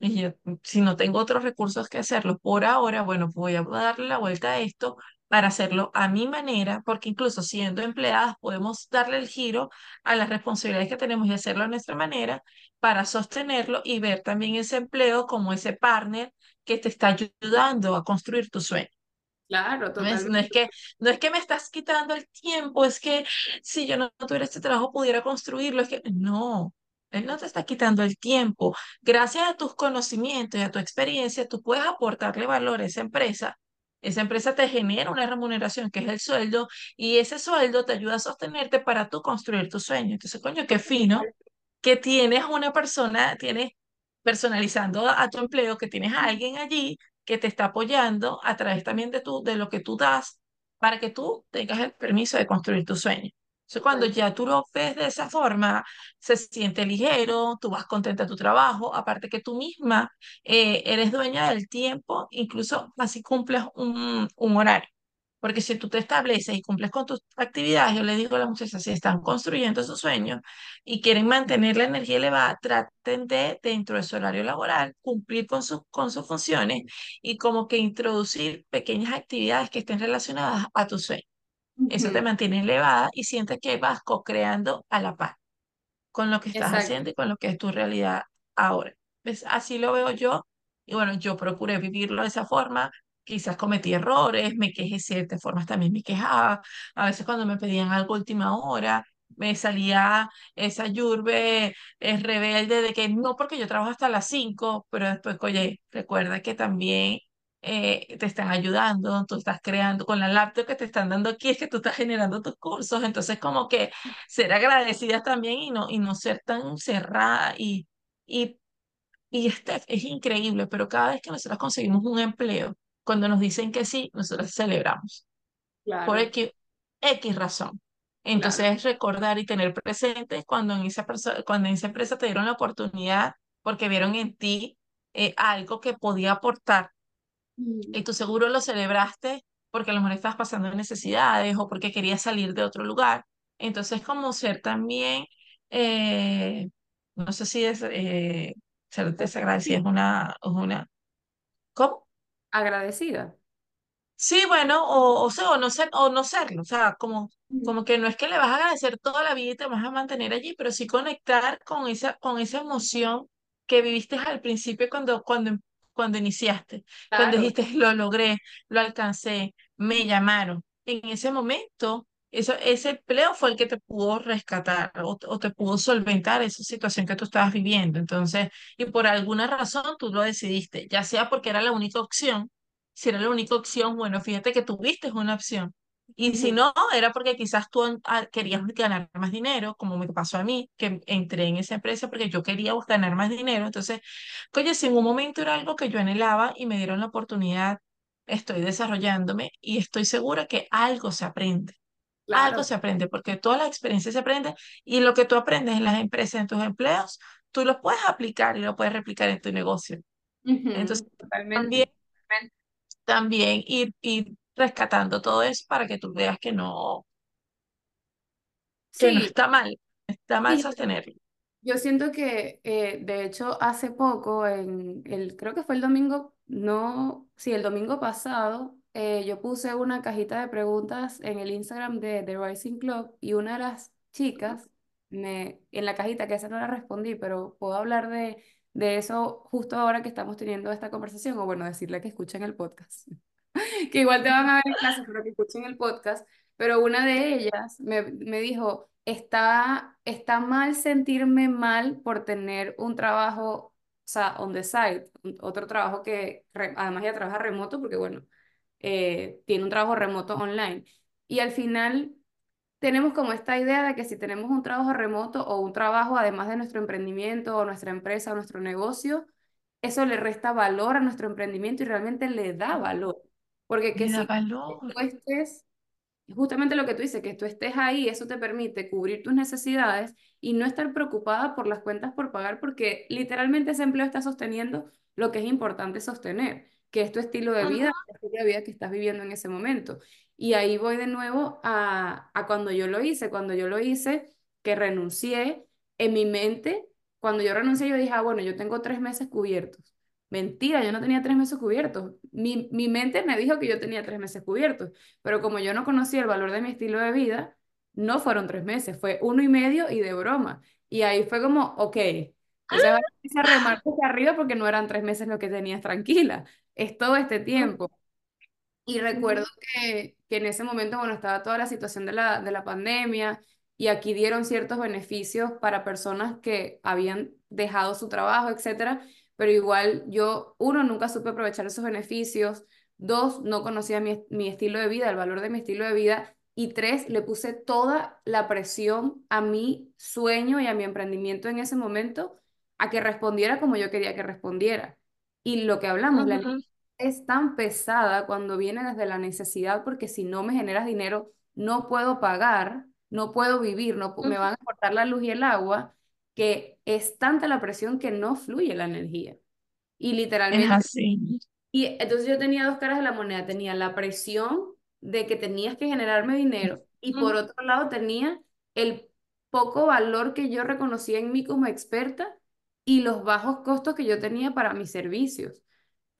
[SPEAKER 2] y yo, si no tengo otros recursos que hacerlo por ahora, bueno, voy a darle la vuelta a esto para hacerlo a mi manera, porque incluso siendo empleadas podemos darle el giro a las responsabilidades que tenemos y hacerlo a nuestra manera para sostenerlo y ver también ese empleo como ese partner que te está ayudando a construir tu sueño.
[SPEAKER 1] Claro,
[SPEAKER 2] ¿Ves? No es
[SPEAKER 1] totalmente.
[SPEAKER 2] que, no es que me estás quitando el tiempo, es que si yo no tuviera este trabajo pudiera construirlo, es que no, él no te está quitando el tiempo. Gracias a tus conocimientos y a tu experiencia, tú puedes aportarle valor a esa empresa. Esa empresa te genera una remuneración que es el sueldo y ese sueldo te ayuda a sostenerte para tú construir tu sueño. Entonces, coño, qué fino que tienes una persona, tienes personalizando a tu empleo, que tienes a alguien allí que te está apoyando a través también de, tu, de lo que tú das para que tú tengas el permiso de construir tu sueño. Entonces, cuando ya tú lo ves de esa forma, se siente ligero, tú vas contenta a tu trabajo, aparte que tú misma eh, eres dueña del tiempo, incluso así cumples un, un horario. Porque si tú te estableces y cumples con tus actividades, yo le digo a las muchachas, si están construyendo sus sueños y quieren mantener la energía elevada, traten de, dentro de su horario laboral, cumplir con, sus con sus funciones y como que introducir pequeñas actividades que estén relacionadas a tu sueño. Eso te mantiene elevada y sientes que vas co-creando a la par con lo que estás
[SPEAKER 1] Exacto.
[SPEAKER 2] haciendo y con lo que es tu realidad ahora. ¿Ves? Así lo veo yo. Y bueno, yo procuré vivirlo de esa forma. Quizás cometí errores, me quejé ciertas formas, también me quejaba. A veces cuando me pedían algo última hora, me salía esa Yurbe es rebelde de que no porque yo trabajo hasta las 5 pero después, oye, recuerda que también eh, te están ayudando, tú estás creando con la laptop que te están dando aquí, es que tú estás generando tus cursos, entonces como que ser agradecidas también y no, y no ser tan cerrada y, y, y este, es increíble, pero cada vez que nosotros conseguimos un empleo, cuando nos dicen que sí, nosotros celebramos por
[SPEAKER 1] Claro,
[SPEAKER 2] X, X razón.
[SPEAKER 1] claro.
[SPEAKER 2] Entonces, recordar y tener presente cuando en esa, cuando en esa empresa te dieron la oportunidad porque vieron en ti eh, algo que podía aportar
[SPEAKER 1] Mm,
[SPEAKER 2] y tú seguro lo celebraste porque a lo mejor estabas pasando necesidades o porque querías salir de otro lugar. Entonces, como ser también, eh, no sé si es eh, ser es una, es una, ¿cómo?
[SPEAKER 1] Agradecida.
[SPEAKER 2] Sí, bueno, o, o sea, o no ser, o no serlo, o sea, como, como que no es que le vas a agradecer toda la vida y te vas a mantener allí, pero sí conectar con esa, con esa emoción que viviste al principio cuando, cuando, cuando iniciaste, cuando
[SPEAKER 1] Claro.
[SPEAKER 2] dijiste, lo logré, lo alcancé, me llamaron. En ese momento, eso, ese empleo fue el que te pudo rescatar o, o te pudo solventar esa situación que tú estabas viviendo. Entonces, y por alguna razón tú lo decidiste, ya sea porque era la única opción si era la única opción, bueno, fíjate que tuviste una opción. Y si no, era porque quizás tú ah, querías ganar más dinero, como me pasó a mí, que entré en esa empresa porque yo quería ganar más dinero. Entonces, oye, si en un momento era algo que yo anhelaba y me dieron la oportunidad, estoy desarrollándome y estoy segura que algo se aprende. Algo se aprende, porque todas las experiencias se aprenden y lo que tú aprendes en las empresas, en tus empleos, tú lo puedes aplicar y lo puedes replicar en tu negocio. Entonces, también
[SPEAKER 1] Totalmente.
[SPEAKER 2] también ir, ir rescatando todo eso para que tú veas que no, que no está mal, está mal
[SPEAKER 1] sí,
[SPEAKER 2] sostenerlo.
[SPEAKER 1] Yo siento que, eh, de hecho, hace poco, en el, creo que fue el domingo, no, sí, el domingo pasado, eh, yo puse una cajita de preguntas en el Instagram de The Rising Club y una de las chicas, me, en la cajita, que esa no la respondí, pero puedo hablar de, de eso justo ahora que estamos teniendo esta conversación, o bueno, decirle que escuchen el podcast que igual te van a ver en clase, pero que escuchen el podcast. Pero una de ellas me, me dijo, está, está mal sentirme mal por tener un trabajo, o sea, on the side, otro trabajo que re- además ella trabaja remoto porque, bueno, eh, tiene un trabajo remoto online. Y al final tenemos como esta idea de que si tenemos un trabajo remoto o un trabajo además de nuestro emprendimiento o nuestra empresa o nuestro negocio, eso le resta valor a nuestro emprendimiento y realmente le da valor. Porque que
[SPEAKER 2] Le
[SPEAKER 1] si
[SPEAKER 2] valor.
[SPEAKER 1] tú estés justamente lo que tú dices, que tú estés ahí, eso te permite cubrir tus necesidades y no estar preocupada por las cuentas por pagar, porque literalmente ese empleo está sosteniendo lo que es importante sostener, que es tu estilo de vida, el estilo de vida que estás viviendo en ese momento. Y ahí voy de nuevo a, a cuando yo lo hice, cuando yo lo hice, que renuncié, en mi mente, cuando yo renuncié, yo dije, ah, bueno, yo tengo tres meses cubiertos. Mentira, yo no tenía tres meses cubiertos. Mi, mi mente me dijo que yo tenía tres meses cubiertos. Pero como yo no conocía el valor de mi estilo de vida, no fueron tres meses, fue uno y medio y de broma. Y ahí fue como, ok, entonces ahora empecé a remar hacia arriba porque no eran tres meses lo que tenías tranquila, es todo este tiempo. Y recuerdo que, que en ese momento, bueno, estaba toda la situación de la, de la pandemia y aquí dieron ciertos beneficios para personas que habían dejado su trabajo, etcétera, pero igual yo, uno, nunca supe aprovechar esos beneficios, dos, no conocía mi, mi estilo de vida, el valor de mi estilo de vida, y tres, le puse toda la presión a mi sueño y a mi emprendimiento en ese momento a que respondiera como yo quería que respondiera. Y lo que hablamos, la
[SPEAKER 2] ujú,
[SPEAKER 1] es tan pesada cuando viene desde la necesidad, porque si no me generas dinero, no puedo pagar, no puedo vivir, no, me van a cortar la luz y el agua, que es tanta la presión que no fluye la energía. Y
[SPEAKER 2] Es
[SPEAKER 1] literalmente,
[SPEAKER 2] así.
[SPEAKER 1] y entonces yo tenía dos caras de la moneda, tenía la presión de que tenías que generarme dinero y por otro lado tenía el poco valor que yo reconocía en mí como experta y los bajos costos que yo tenía para mis servicios.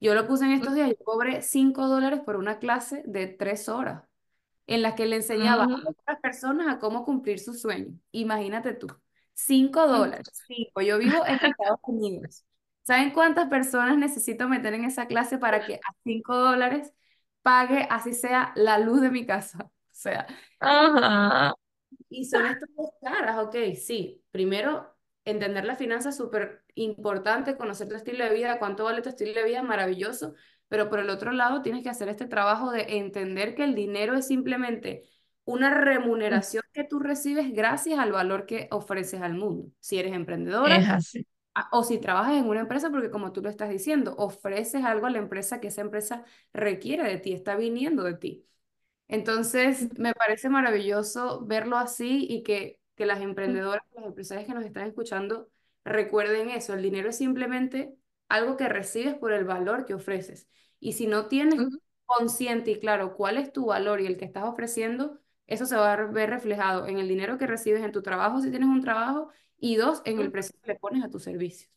[SPEAKER 1] Yo lo puse en estos días, yo cobré 5 dólares por una clase de 3 horas en la que le enseñaba a otras personas a cómo cumplir su sueño. Imagínate tú, 5
[SPEAKER 2] ujú.
[SPEAKER 1] dólares, 5. Yo vivo en Estados Unidos. ¿Saben cuántas personas necesito meter en esa clase para que a 5 dólares pague así sea la luz de mi casa? O sea,
[SPEAKER 2] Ajá.
[SPEAKER 1] Y son estas dos caras, ok, sí. Primero, entender la finanza es súper importante, conocer tu estilo de vida, cuánto vale tu estilo de vida, maravilloso. Pero por el otro lado, tienes que hacer este trabajo de entender que el dinero es simplemente una remuneración que tú recibes gracias al valor que ofreces al mundo. Si eres
[SPEAKER 2] Es
[SPEAKER 1] emprendedora
[SPEAKER 2] así.
[SPEAKER 1] o si trabajas en una empresa, porque como tú lo estás diciendo, ofreces algo a la empresa que esa empresa requiere de ti, está viniendo de ti. Entonces, me parece maravilloso verlo así y que, que las emprendedoras, las empresarias que nos están escuchando recuerden eso. El dinero es simplemente algo que recibes por el valor que ofreces. Y si no tienes consciente y claro cuál es tu valor y el que estás ofreciendo, eso se va a ver reflejado en el dinero que recibes en tu trabajo si tienes un trabajo y dos, en el precio que le pones a tus servicios.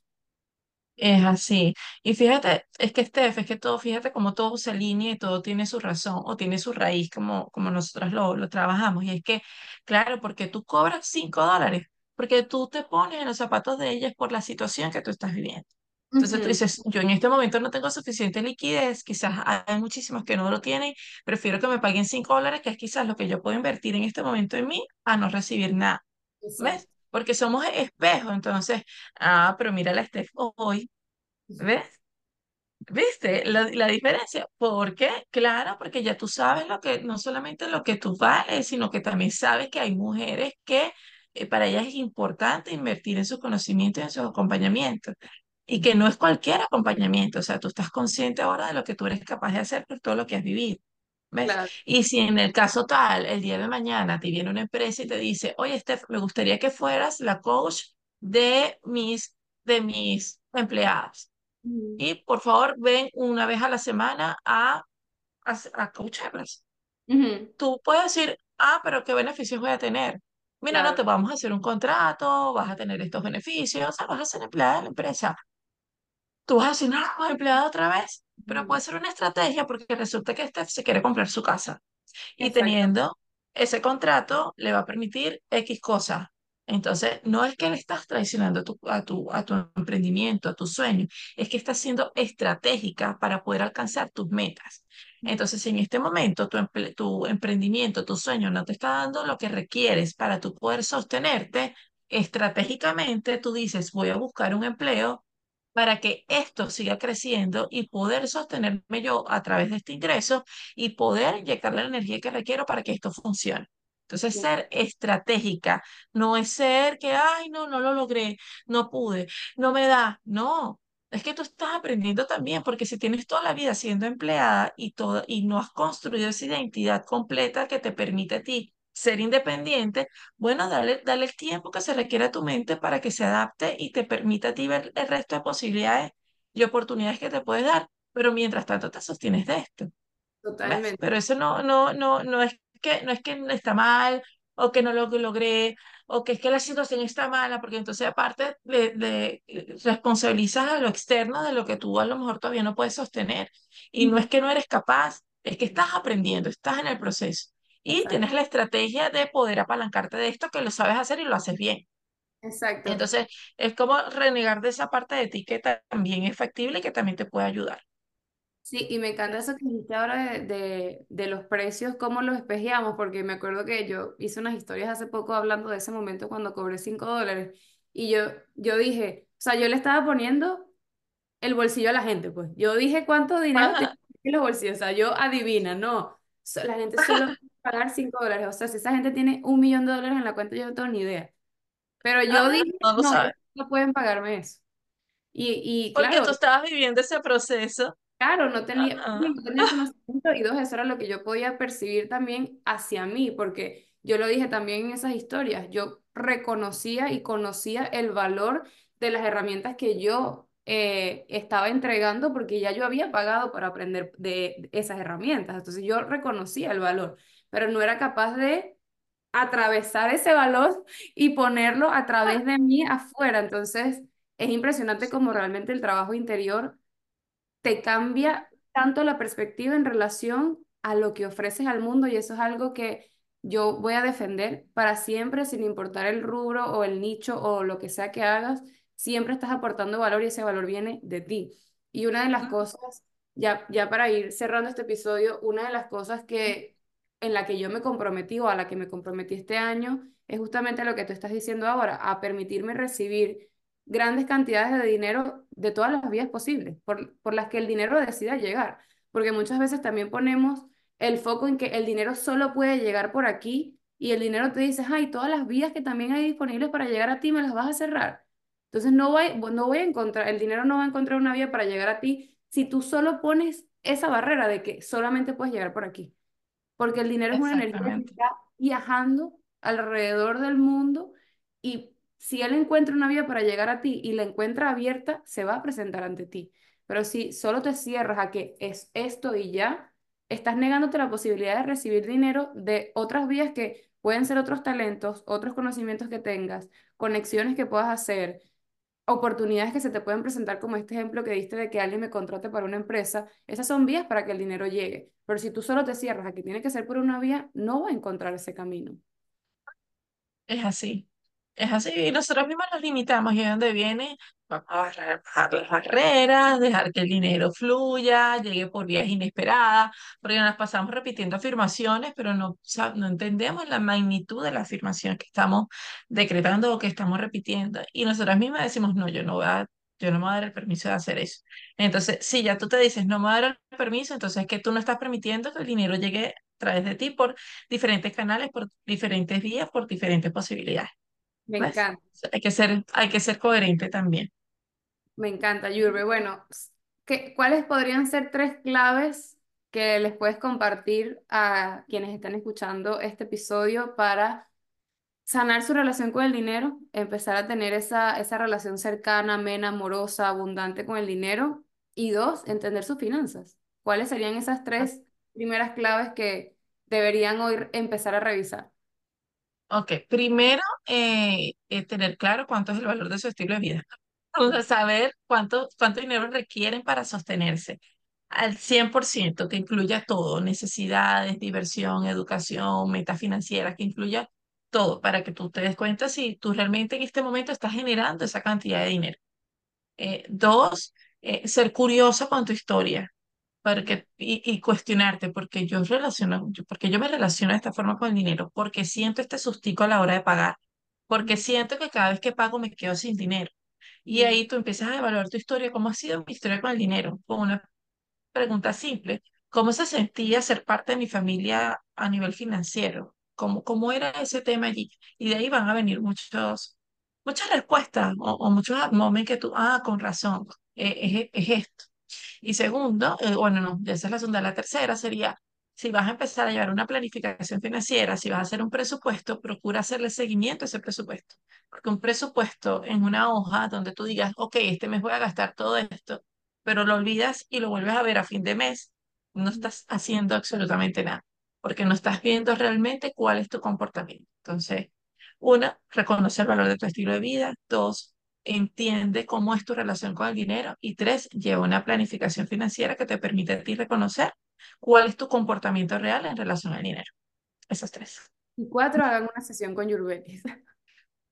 [SPEAKER 2] Es así. Y fíjate, es que Steph, es que todo, fíjate cómo todo se alinea y todo tiene su razón o tiene su raíz como, como nosotros lo, lo trabajamos. Y es que, claro, porque tú cobras cinco dólares, porque tú te pones en los zapatos de ellas por la situación que tú estás viviendo. Entonces tú dices, yo en este momento no tengo suficiente liquidez, quizás hay muchísimos que no lo tienen, prefiero que me paguen cinco dólares, que es quizás lo que yo puedo invertir en este momento en mí, a no recibir nada. ¿Ves? Porque somos espejos, entonces, ah, pero mira la Steph hoy. ¿Ves? ¿Viste la, la diferencia? ¿Por qué? Claro, porque ya tú sabes lo que, no solamente lo que tú vales, sino que también sabes que hay mujeres que eh, para ellas es importante invertir en sus conocimientos y en sus acompañamientos. Y que no es cualquier acompañamiento, o sea, tú estás consciente ahora de lo que tú eres capaz de hacer por todo lo que has vivido. ¿Ves?
[SPEAKER 1] Claro.
[SPEAKER 2] Y si en el caso tal, el día de mañana te viene una empresa y te dice, oye, Steph, me gustaría que fueras la coach de mis, de mis empleados y por favor ven una vez a la semana a, a, a coacharlas. Tú puedes decir, ah, pero ¿qué beneficios voy a tener? Mira, no te
[SPEAKER 1] Claro.
[SPEAKER 2] vamos a hacer un contrato, vas a tener estos beneficios, o sea, vas a ser empleada de la empresa. Tú vas a decir, no, empleada otra vez, pero
[SPEAKER 1] Ujú,
[SPEAKER 2] puede ser una estrategia porque resulta que este se quiere comprar su casa y
[SPEAKER 1] Exacto.
[SPEAKER 2] teniendo ese contrato le va a permitir X cosas. Entonces, no es que le estás traicionando a tu, a tu, a tu emprendimiento, a tu sueño, es que estás siendo estratégica para poder alcanzar tus metas. Entonces, si en este momento tu, tu emprendimiento, tu sueño no te está dando lo que requieres para tu poder sostenerte, estratégicamente tú dices, voy a buscar un empleo para que esto siga creciendo y poder sostenerme yo a través de este ingreso y poder inyectar la energía que requiero para que esto funcione. Entonces, ser estratégica no es ser que, ay, no, no lo logré, no pude, no me da. No, es que tú estás aprendiendo también, porque si tienes toda la vida siendo empleada y, todo, y no has construido esa identidad completa que te permite a ti ser independiente, bueno, dale, dale el tiempo que se requiere a tu mente para que se adapte y te permita a ti ver el resto de posibilidades y oportunidades que te puede dar. Pero mientras tanto te sostienes de esto. ¿Ves?
[SPEAKER 1] Totalmente.
[SPEAKER 2] Pero eso no, no, no, no es que, no es que está mal o que no lo logré o que es que la situación está mala, porque entonces aparte de, de responsabilizas a lo externo de lo que tú a lo mejor todavía no puedes sostener. Y no
[SPEAKER 1] Ujú,
[SPEAKER 2] es que no eres capaz, es que estás aprendiendo, estás en el proceso. Y
[SPEAKER 1] Exacto.
[SPEAKER 2] tienes la estrategia de poder apalancarte de esto, que lo sabes hacer y lo haces bien.
[SPEAKER 1] Exacto.
[SPEAKER 2] Entonces, es como renegar de esa parte de ti que también es factible y que también te puede ayudar.
[SPEAKER 1] Sí, y me encanta eso que dijiste ahora de, de, de los precios, cómo los espejeamos, porque me acuerdo que yo hice unas historias hace poco hablando de ese momento cuando cobré 5 dólares y yo, yo dije, o sea, yo le estaba poniendo el bolsillo a la gente, pues. Yo dije cuánto dinero en los bolsillos, o sea, yo adivina, no. So- La gente solo pagar 5 dólares, o sea, si esa gente tiene un millón de dólares en la cuenta, yo no tengo ni idea. Pero yo
[SPEAKER 2] Ajá,
[SPEAKER 1] dije,
[SPEAKER 2] no lo
[SPEAKER 1] no, no pueden pagarme eso. Y, y
[SPEAKER 2] Porque
[SPEAKER 1] claro,
[SPEAKER 2] tú estabas viviendo ese proceso.
[SPEAKER 1] Claro, no tenía,
[SPEAKER 2] Ajá.
[SPEAKER 1] no tenía conocimiento y dos, eso era lo que yo podía percibir también hacia mí, porque yo lo dije también en esas historias, yo reconocía y conocía el valor de las herramientas que yo eh, estaba entregando porque ya yo había pagado para aprender de esas herramientas, entonces yo reconocía el valor, pero no era capaz de atravesar ese valor y ponerlo a través de mí afuera, entonces es impresionante como realmente el trabajo interior te cambia tanto la perspectiva en relación a lo que ofreces al mundo y eso es algo que yo voy a defender para siempre, sin importar el rubro o el nicho o lo que sea que hagas, siempre estás aportando valor y ese valor viene de ti. Y una de las cosas, ya, ya para ir cerrando este episodio, una de las cosas que en la que yo me comprometí o a la que me comprometí este año es justamente lo que tú estás diciendo ahora, a permitirme recibir grandes cantidades de dinero de todas las vías posibles, por, por las que el dinero decida llegar. Porque muchas veces también ponemos el foco en que el dinero solo puede llegar por aquí y el dinero te dice, ay, todas las vías que también hay disponibles para llegar a ti me las vas a cerrar. Entonces no voy, no voy a encontrar, el dinero no va a encontrar una vía para llegar a ti si tú solo pones esa barrera de que solamente puedes llegar por aquí. Porque el dinero es una energía que está viajando alrededor del mundo y si él encuentra una vía para llegar a ti y la encuentra abierta, se va a presentar ante ti. Pero si solo te cierras a que es esto y ya, estás negándote la posibilidad de recibir dinero de otras vías que pueden ser otros talentos, otros conocimientos que tengas, conexiones que puedas hacer, oportunidades que se te pueden presentar, como este ejemplo que diste de que alguien me contrate para una empresa. Esas son vías para que el dinero llegue. Pero si tú solo te cierras a que tiene que ser por una vía, no va a encontrar ese camino.
[SPEAKER 2] Es así, es así, y nosotros mismos nos limitamos, y de dónde viene, vamos a bajar las barreras, dejar que el dinero fluya, llegue por vías inesperadas, porque nos pasamos repitiendo afirmaciones, pero no, no entendemos la magnitud de la afirmación que estamos decretando o que estamos repitiendo, y nosotras mismas decimos, no, yo no voy a, yo no me voy a dar el permiso de hacer eso. Entonces, si ya tú te dices, no me voy a dar el permiso, entonces es que tú no estás permitiendo que el dinero llegue a través de ti por diferentes canales, por diferentes vías, por diferentes posibilidades.
[SPEAKER 1] Me
[SPEAKER 2] ¿Ves?
[SPEAKER 1] encanta,
[SPEAKER 2] Hay que ser, hay que ser coherente también.
[SPEAKER 1] me encanta, Yurbe. Bueno, ¿qué, cuáles podrían ser tres claves que les puedes compartir a quienes están escuchando este episodio para sanar su relación con el dinero, empezar a tener esa, esa relación cercana, amena, amorosa, abundante con el dinero. Y dos, entender sus finanzas. ¿Cuáles serían esas tres primeras claves que deberían hoy empezar a revisar?
[SPEAKER 2] Ok, primero, eh, eh, tener claro cuánto es el valor de su estilo de vida. Saber cuánto, cuánto dinero requieren para sostenerse al 100%, que incluya todo, necesidades, diversión, educación, metas financieras, que incluya todo, para que tú te des cuenta si tú realmente en este momento estás generando esa cantidad de dinero. Eh, dos, eh, ser curiosa con tu historia porque, y, y cuestionarte, porque yo relaciono, porque yo me relaciono de esta forma con el dinero, porque siento este sustico a la hora de pagar, porque siento que cada vez que pago me quedo sin dinero. Y ahí tú empiezas a evaluar tu historia, cómo ha sido mi historia con el dinero, con una pregunta simple, ¿cómo se sentía ser parte de mi familia a nivel financiero? ¿Cómo, cómo era ese tema allí? Y de ahí van a venir muchos, muchas respuestas o, o muchos momentos que tú, ah, con razón, eh, es, es esto. Y segundo, eh, bueno, no, esa es la segunda. La tercera sería, si vas a empezar a llevar una planificación financiera, si vas a hacer un presupuesto, procura hacerle seguimiento a ese presupuesto. Porque un presupuesto en una hoja donde tú digas, ok, este mes voy a gastar todo esto, pero lo olvidas y lo vuelves a ver a fin de mes, no estás haciendo absolutamente nada, porque no estás viendo realmente cuál es tu comportamiento. Entonces, una, reconoce el valor de tu estilo de vida. Dos, entiende cómo es tu relación con el dinero. Y tres, lleva una planificación financiera que te permite a ti reconocer cuál es tu comportamiento real en relación al dinero. Esas tres.
[SPEAKER 1] Y cuatro, hagan una sesión con Yurbetis.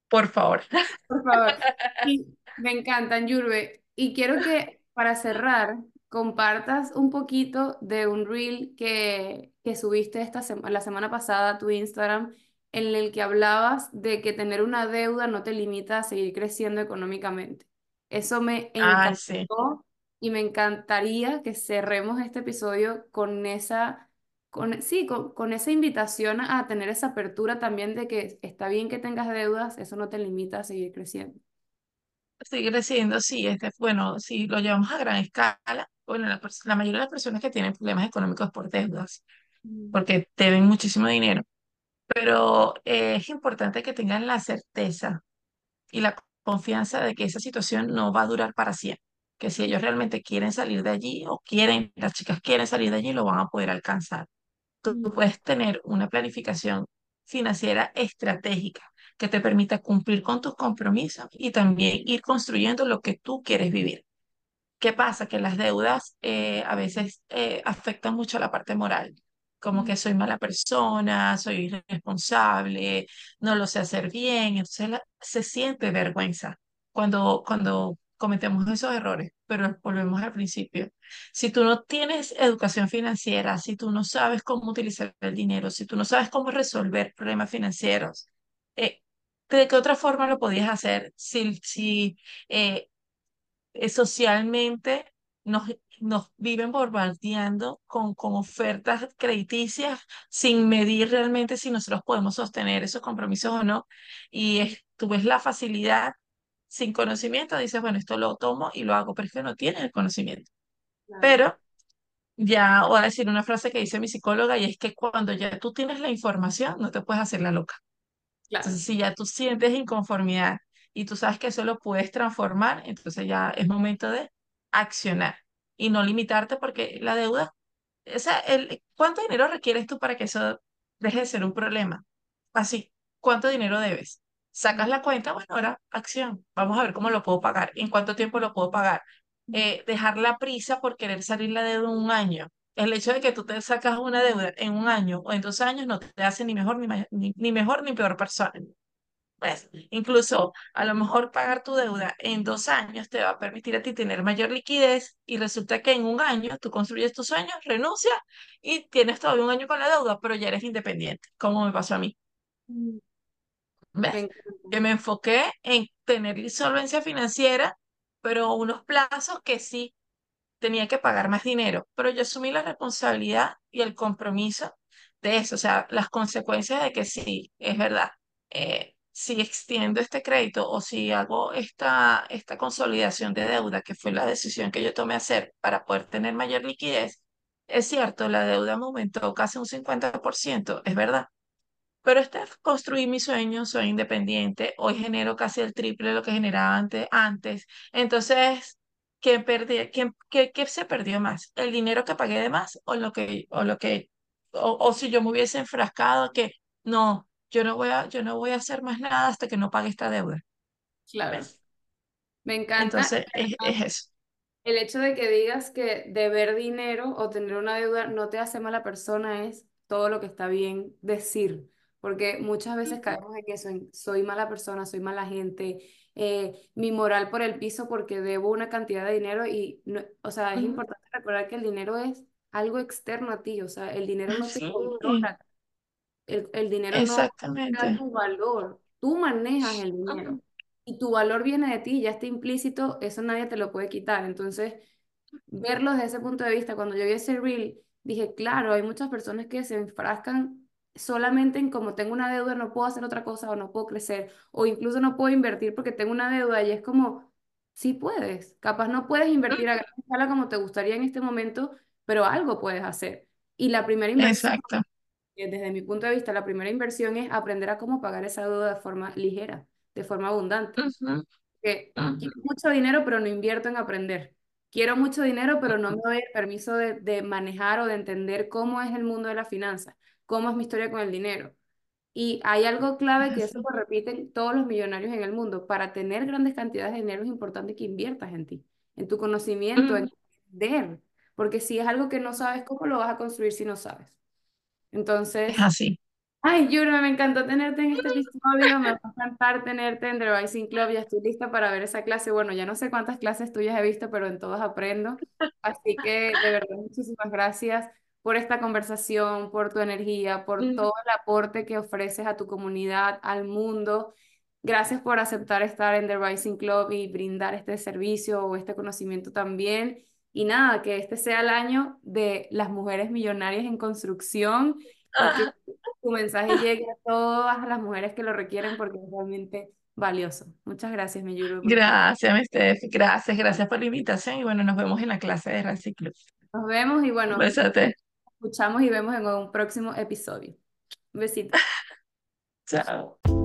[SPEAKER 2] Por favor.
[SPEAKER 1] Por favor. Y me encantan, Yurbe. Y quiero que para cerrar, compartas un poquito de un reel que, que subiste esta sema- la semana pasada a tu Instagram, en el que hablabas de que tener una deuda no te limita a seguir creciendo económicamente. Eso me
[SPEAKER 2] Ah, sí.
[SPEAKER 1] encantó y me encantaría que cerremos este episodio con esa con, sí, con, con esa invitación a tener esa apertura también de que está bien que tengas deudas, eso no te limita a seguir creciendo.
[SPEAKER 2] Sigue creciendo, sí. Este, bueno, si lo llevamos a gran escala, bueno, la, la mayoría de las personas que tienen problemas económicos por deudas,
[SPEAKER 1] Mm,
[SPEAKER 2] porque deben muchísimo dinero, pero eh, es importante que tengan la certeza y la confianza de que esa situación no va a durar para siempre, que si ellos realmente quieren salir de allí o quieren, las chicas quieren salir de allí, lo van a poder alcanzar. Tú puedes tener una planificación financiera estratégica que te permita cumplir con tus compromisos y también ir construyendo lo que tú quieres vivir. ¿Qué pasa? Que las deudas eh, a veces eh, afectan mucho la parte moral, como que soy mala persona, soy irresponsable, no lo sé hacer bien, entonces la- se siente vergüenza cuando, cuando cometemos esos errores, pero volvemos al principio. Si tú no tienes educación financiera, si tú no sabes cómo utilizar el dinero, si tú no sabes cómo resolver problemas financieros, eh, ¿de qué otra forma lo podías hacer si, si eh, eh, socialmente nos, nos viven bombardeando con, con ofertas crediticias sin medir realmente si nosotros podemos sostener esos compromisos o no. Y es, tú ves la facilidad sin conocimiento, dices, bueno, esto lo tomo y lo hago, pero es que no tienes el conocimiento.
[SPEAKER 1] Claro,
[SPEAKER 2] Pero ya voy a decir una frase que dice mi psicóloga y es que cuando ya tú tienes la información, no te puedes hacer la loca.
[SPEAKER 1] claro,
[SPEAKER 2] Entonces, si ya tú sientes inconformidad y tú sabes que eso lo puedes transformar, entonces ya es momento de accionar y no limitarte porque la deuda, o sea, el, ¿cuánto dinero requieres tú para que eso deje de ser un problema? Así, ¿cuánto dinero debes? Sacas la cuenta, bueno, ahora acción. Vamos a ver cómo lo puedo pagar, en cuánto tiempo lo puedo pagar. Eh, dejar la prisa por querer salir la deuda en un año. El hecho de que tú te sacas una deuda en un año o en dos años no te hace ni mejor ni, ni mejor ni peor persona. Pues, incluso a lo mejor pagar tu deuda en dos años te va a permitir a ti tener mayor liquidez y resulta que en un año tú construyes tus sueños, renuncias y tienes todavía un año con la deuda, pero ya eres independiente, como me pasó a mí.
[SPEAKER 1] Mm,
[SPEAKER 2] ¿Ves? Que me enfoqué en tener solvencia financiera, pero unos plazos que sí tenía que pagar más dinero, pero yo asumí la responsabilidad y el compromiso de eso, o sea, las consecuencias de que sí, es verdad, eh, si extiendo este crédito o si hago esta, esta consolidación de deuda, que fue la decisión que yo tomé hacer para poder tener mayor liquidez, es cierto, la deuda me aumentó casi un 50%, es verdad, pero este es construir mi sueño, soy independiente, hoy genero casi el triple de lo que generaba antes, antes. Entonces, ¿qué perdí, quién- qué, qué se perdió más? ¿El dinero que pagué de más o lo que, o lo que, o, o si yo me hubiese enfrascado que no, yo no voy a, yo no voy a hacer más nada hasta que no pague esta deuda?
[SPEAKER 1] Claro,
[SPEAKER 2] ¿Ves?
[SPEAKER 1] me encanta.
[SPEAKER 2] Entonces, es, es eso.
[SPEAKER 1] El hecho de que digas que deber dinero o tener una deuda no te hace mala persona es todo lo que está bien decir, porque muchas veces caemos en eso, en soy mala persona, soy mala gente, eh, mi moral por el piso porque debo una cantidad de dinero y, no, o sea, es importante recordar que el dinero es algo externo a ti, o sea, el dinero no te
[SPEAKER 2] Sí,
[SPEAKER 1] controla, el, el dinero no
[SPEAKER 2] exactamente.
[SPEAKER 1] tu valor, tú manejas el dinero y tu valor viene de ti, ya está implícito, eso nadie te lo puede quitar, entonces verlo desde ese punto de vista, cuando yo vi ese reel, dije, claro, hay muchas personas que se enfrascan solamente en como tengo una deuda, no puedo hacer otra cosa o no puedo crecer o incluso no puedo invertir porque tengo una deuda y es como, sí puedes, capaz no puedes invertir a gran escala como te gustaría en este momento, pero algo puedes hacer. Y la primera inversión,
[SPEAKER 2] Exacto.
[SPEAKER 1] Eh, desde mi punto de vista, la primera inversión es aprender a cómo pagar esa deuda de forma ligera, de forma abundante
[SPEAKER 2] Ujú,
[SPEAKER 1] que
[SPEAKER 2] ujú,
[SPEAKER 1] quiero mucho dinero, pero no invierto en aprender. Quiero mucho dinero, pero no me doy el permiso de, de manejar o de entender cómo es el mundo de la finanza, cómo es mi historia con el dinero. Y hay algo clave que eso lo repiten todos los millonarios en el mundo. Para tener grandes cantidades de dinero es importante que inviertas en ti, en tu conocimiento, en aprender. Porque si es algo que no sabes, ¿cómo lo vas a construir si no sabes?
[SPEAKER 2] Es
[SPEAKER 1] Entonces,
[SPEAKER 2] así.
[SPEAKER 1] Ay, Yura, me encantó tenerte en este episodio, me va a encantar tenerte en The Rising Club, ya estoy lista para ver esa clase. Bueno, ya no sé cuántas clases tuyas he visto, pero en todas aprendo. Así que de verdad, muchísimas gracias por esta conversación, por tu energía, por
[SPEAKER 2] Mm.
[SPEAKER 1] todo el aporte que ofreces a tu comunidad, al mundo. Gracias por aceptar estar en The Rising Club y brindar este servicio o este conocimiento también. Y nada, que este sea el año de las mujeres millonarias en construcción que tu mensaje llegue a todas las mujeres que lo requieren porque es realmente valioso. Muchas gracias, mi Yuru, por estar.
[SPEAKER 2] Gracias, mi Steph. Gracias, gracias por la invitación y bueno, nos vemos en la clase de Racing Club.
[SPEAKER 1] Nos vemos y bueno, escuchamos y vemos en un próximo episodio. Un besito.
[SPEAKER 2] Chao.